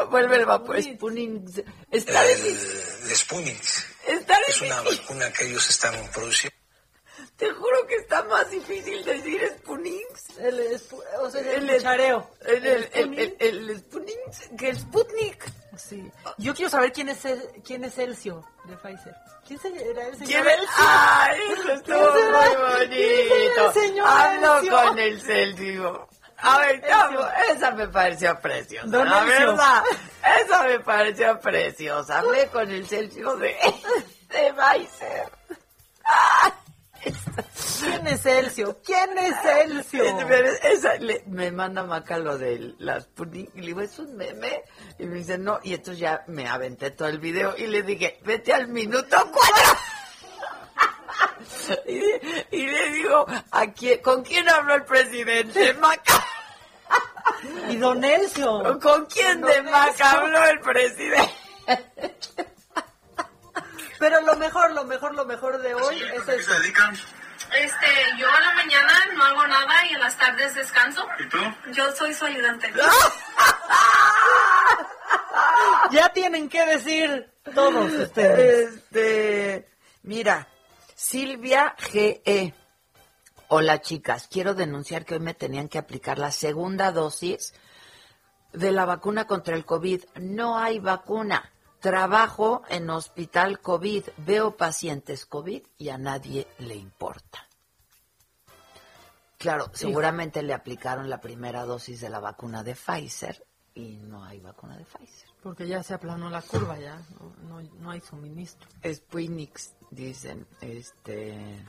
vuelve el vapor Sputnik. Está. El, el Sputnik. Está Es una vacuna que ellos están produciendo. Te juro que está más difícil decir Sputnik. El, o sea, el, El- chareo. El, el, el, el, el Sputnik, que el Sputnik. Sí. Yo quiero saber quién es el, quién es Elcio de Pfizer. ¿Quién será el señor ¿Quién Elcio? ¡Ay, eso ¿Quién estuvo muy ¿Quién bonito! será el señor Hablo Elcio? con el Celsius. A ver, ¿cómo? esa me pareció preciosa. Don la Elcio. verdad, esa me pareció preciosa. Hablé con el Celsius de, de Pfizer. ¿Quién es Elcio? ¿Quién es Elcio? Esa- le- me manda Maca lo de las Sputnik y le digo, ¿es un meme? Y me dice, no, y entonces ya me aventé todo el video y le dije, vete al minuto cuatro. y, le digo, ¿a quién, ¿con quién habló el presidente? Maca. Y don Elcio. ¿Con quién de Maca habló el presidente? Pero lo mejor, lo mejor, lo mejor de hoy es eso. Este, yo a la mañana no hago nada y en las tardes descanso. ¿Y tú? Yo soy su ayudante. ya tienen que decir todos ustedes. Este, mira, Silvia GE. Hola chicas, quiero denunciar que hoy me tenían que aplicar la segunda dosis de la vacuna contra el COVID. No hay vacuna. Trabajo en hospital COVID, veo pacientes COVID y a nadie le importa. Claro, seguramente le aplicaron la primera dosis de la vacuna de Pfizer y no hay vacuna de Pfizer. Porque ya se aplanó la curva, ya no, hay suministro. Sputnik, dicen. Este...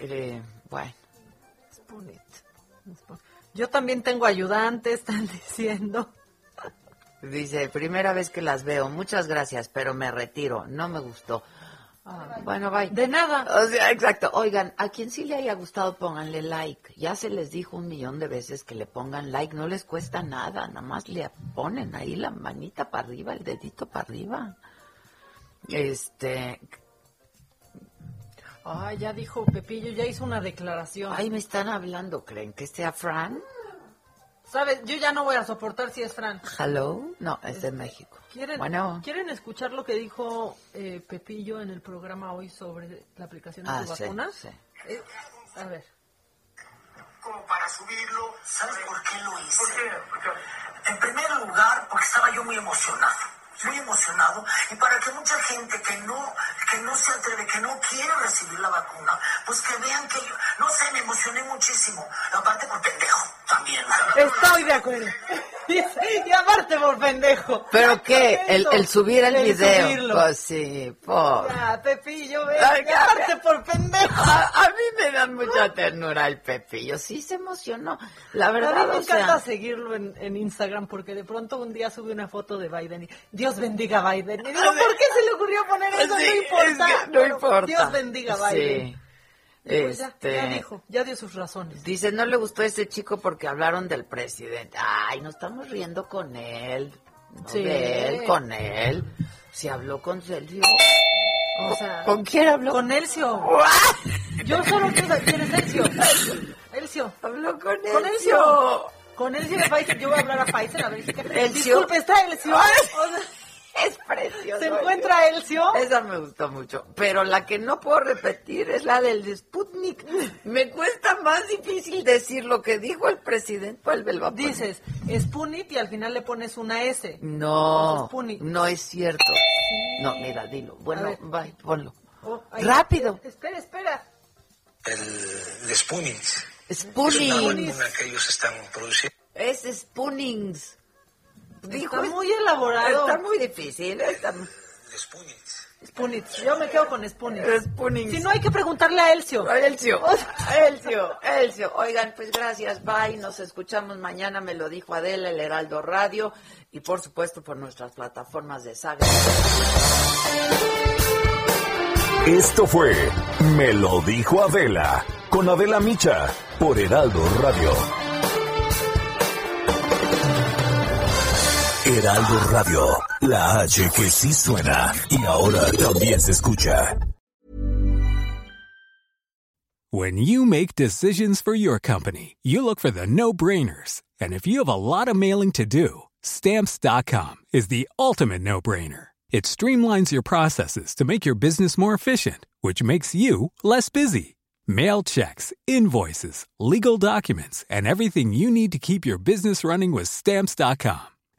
Eh, bueno. Yo también tengo ayudantes, están diciendo. Dice, primera vez que las veo, muchas gracias, pero me retiro, no me gustó. bueno, bye. De nada. O sea, exacto. Oigan, a quien sí le haya gustado, pónganle like. Ya se les dijo un millón de veces que le pongan like, no les cuesta nada, nada más le ponen ahí la manita para arriba, el dedito para arriba. Este. Ay, ya dijo Pepillo, ya hizo una declaración. Ay, me están hablando, ¿creen que sea Fran? ¿Sabes? Yo ya no voy a soportar si es Fran. Hello. No, es de México. ¿Quieren, bueno. ¿quieren escuchar lo que dijo eh, Pepillo en el programa hoy sobre la aplicación de ah, sus vacunas? Sí. Eh, a ver. Como para subirlo, ¿sabes por qué lo hice? ¿Por qué? En primer lugar, porque estaba yo muy emocionado muy emocionado y para que mucha gente que no que no se atreve, que no quiere recibir la vacuna, pues que vean que yo, no sé, me emocioné muchísimo. Aparte por pendejo también. Estoy de acuerdo. Y, aparte por pendejo. ¿Pero qué? El, el, subir el, video. Pues sí, por... Ya, Pepillo, ve, aparte por pendejo. A, mí me da mucha ternura el Pepillo. Sí se emocionó. La verdad, A mí me encanta seguirlo en, en, Instagram porque de pronto un día sube una foto de Biden y Dios bendiga a Biden. Y digo, ¿por qué se le ocurrió poner eso? no importa. no importa. Dios bendiga a Biden. Sí. Pues este, ya, dijo, ya dio sus razones. Dice, no le gustó a ese chico porque hablaron del presidente. Ay, no estamos riendo con él. sí. él, con él. Si habló con Celcio. O sea, ¿Con quién habló? Con Elcio. Yo solo quiero quién es Elcio. Elcio. Habló con Elcio. Con Elcio. Con Elcio de Pfizer. Yo voy a hablar a Pfizer a ver si... Disculpe, ¿está Elcio? Es precioso. ¿Se encuentra Elcio? Esa me gustó mucho. Pero la que no puedo repetir es la del Sputnik. Me cuesta más difícil decir lo que dijo el presidente. Dices Sputnik y al final le pones una S. No, no es cierto. No, mira, dilo. Bueno, va, ponlo. Oh, Rápido. Espera, espera. El, el Sputnik. Sputnik. que ellos están produciendo. Es Sputnik. Dijo, está muy elaborado. Está muy difícil. Está... Spunitz. Yo me quedo con Spunitz. Spunitz. Si no, hay que preguntarle a Elcio. A Elcio. Elcio. Elcio. Oigan, pues gracias. Bye. Nos escuchamos mañana. Me lo dijo Adela, el Heraldo Radio. Y por supuesto por nuestras plataformas de saga. Esto fue Me lo dijo Adela. Con Adela Micha. Por Heraldo Radio. Heraldo Radio, la H que sí suena y ahora también se escucha. When you make decisions for your company, you look for the no-brainers. And if you have a lot of mailing to do, stamps.com is the ultimate no-brainer. It streamlines your processes to make your business more efficient, which makes you less busy. Mail checks, invoices, legal documents, and everything you need to keep your business running with stamps.com.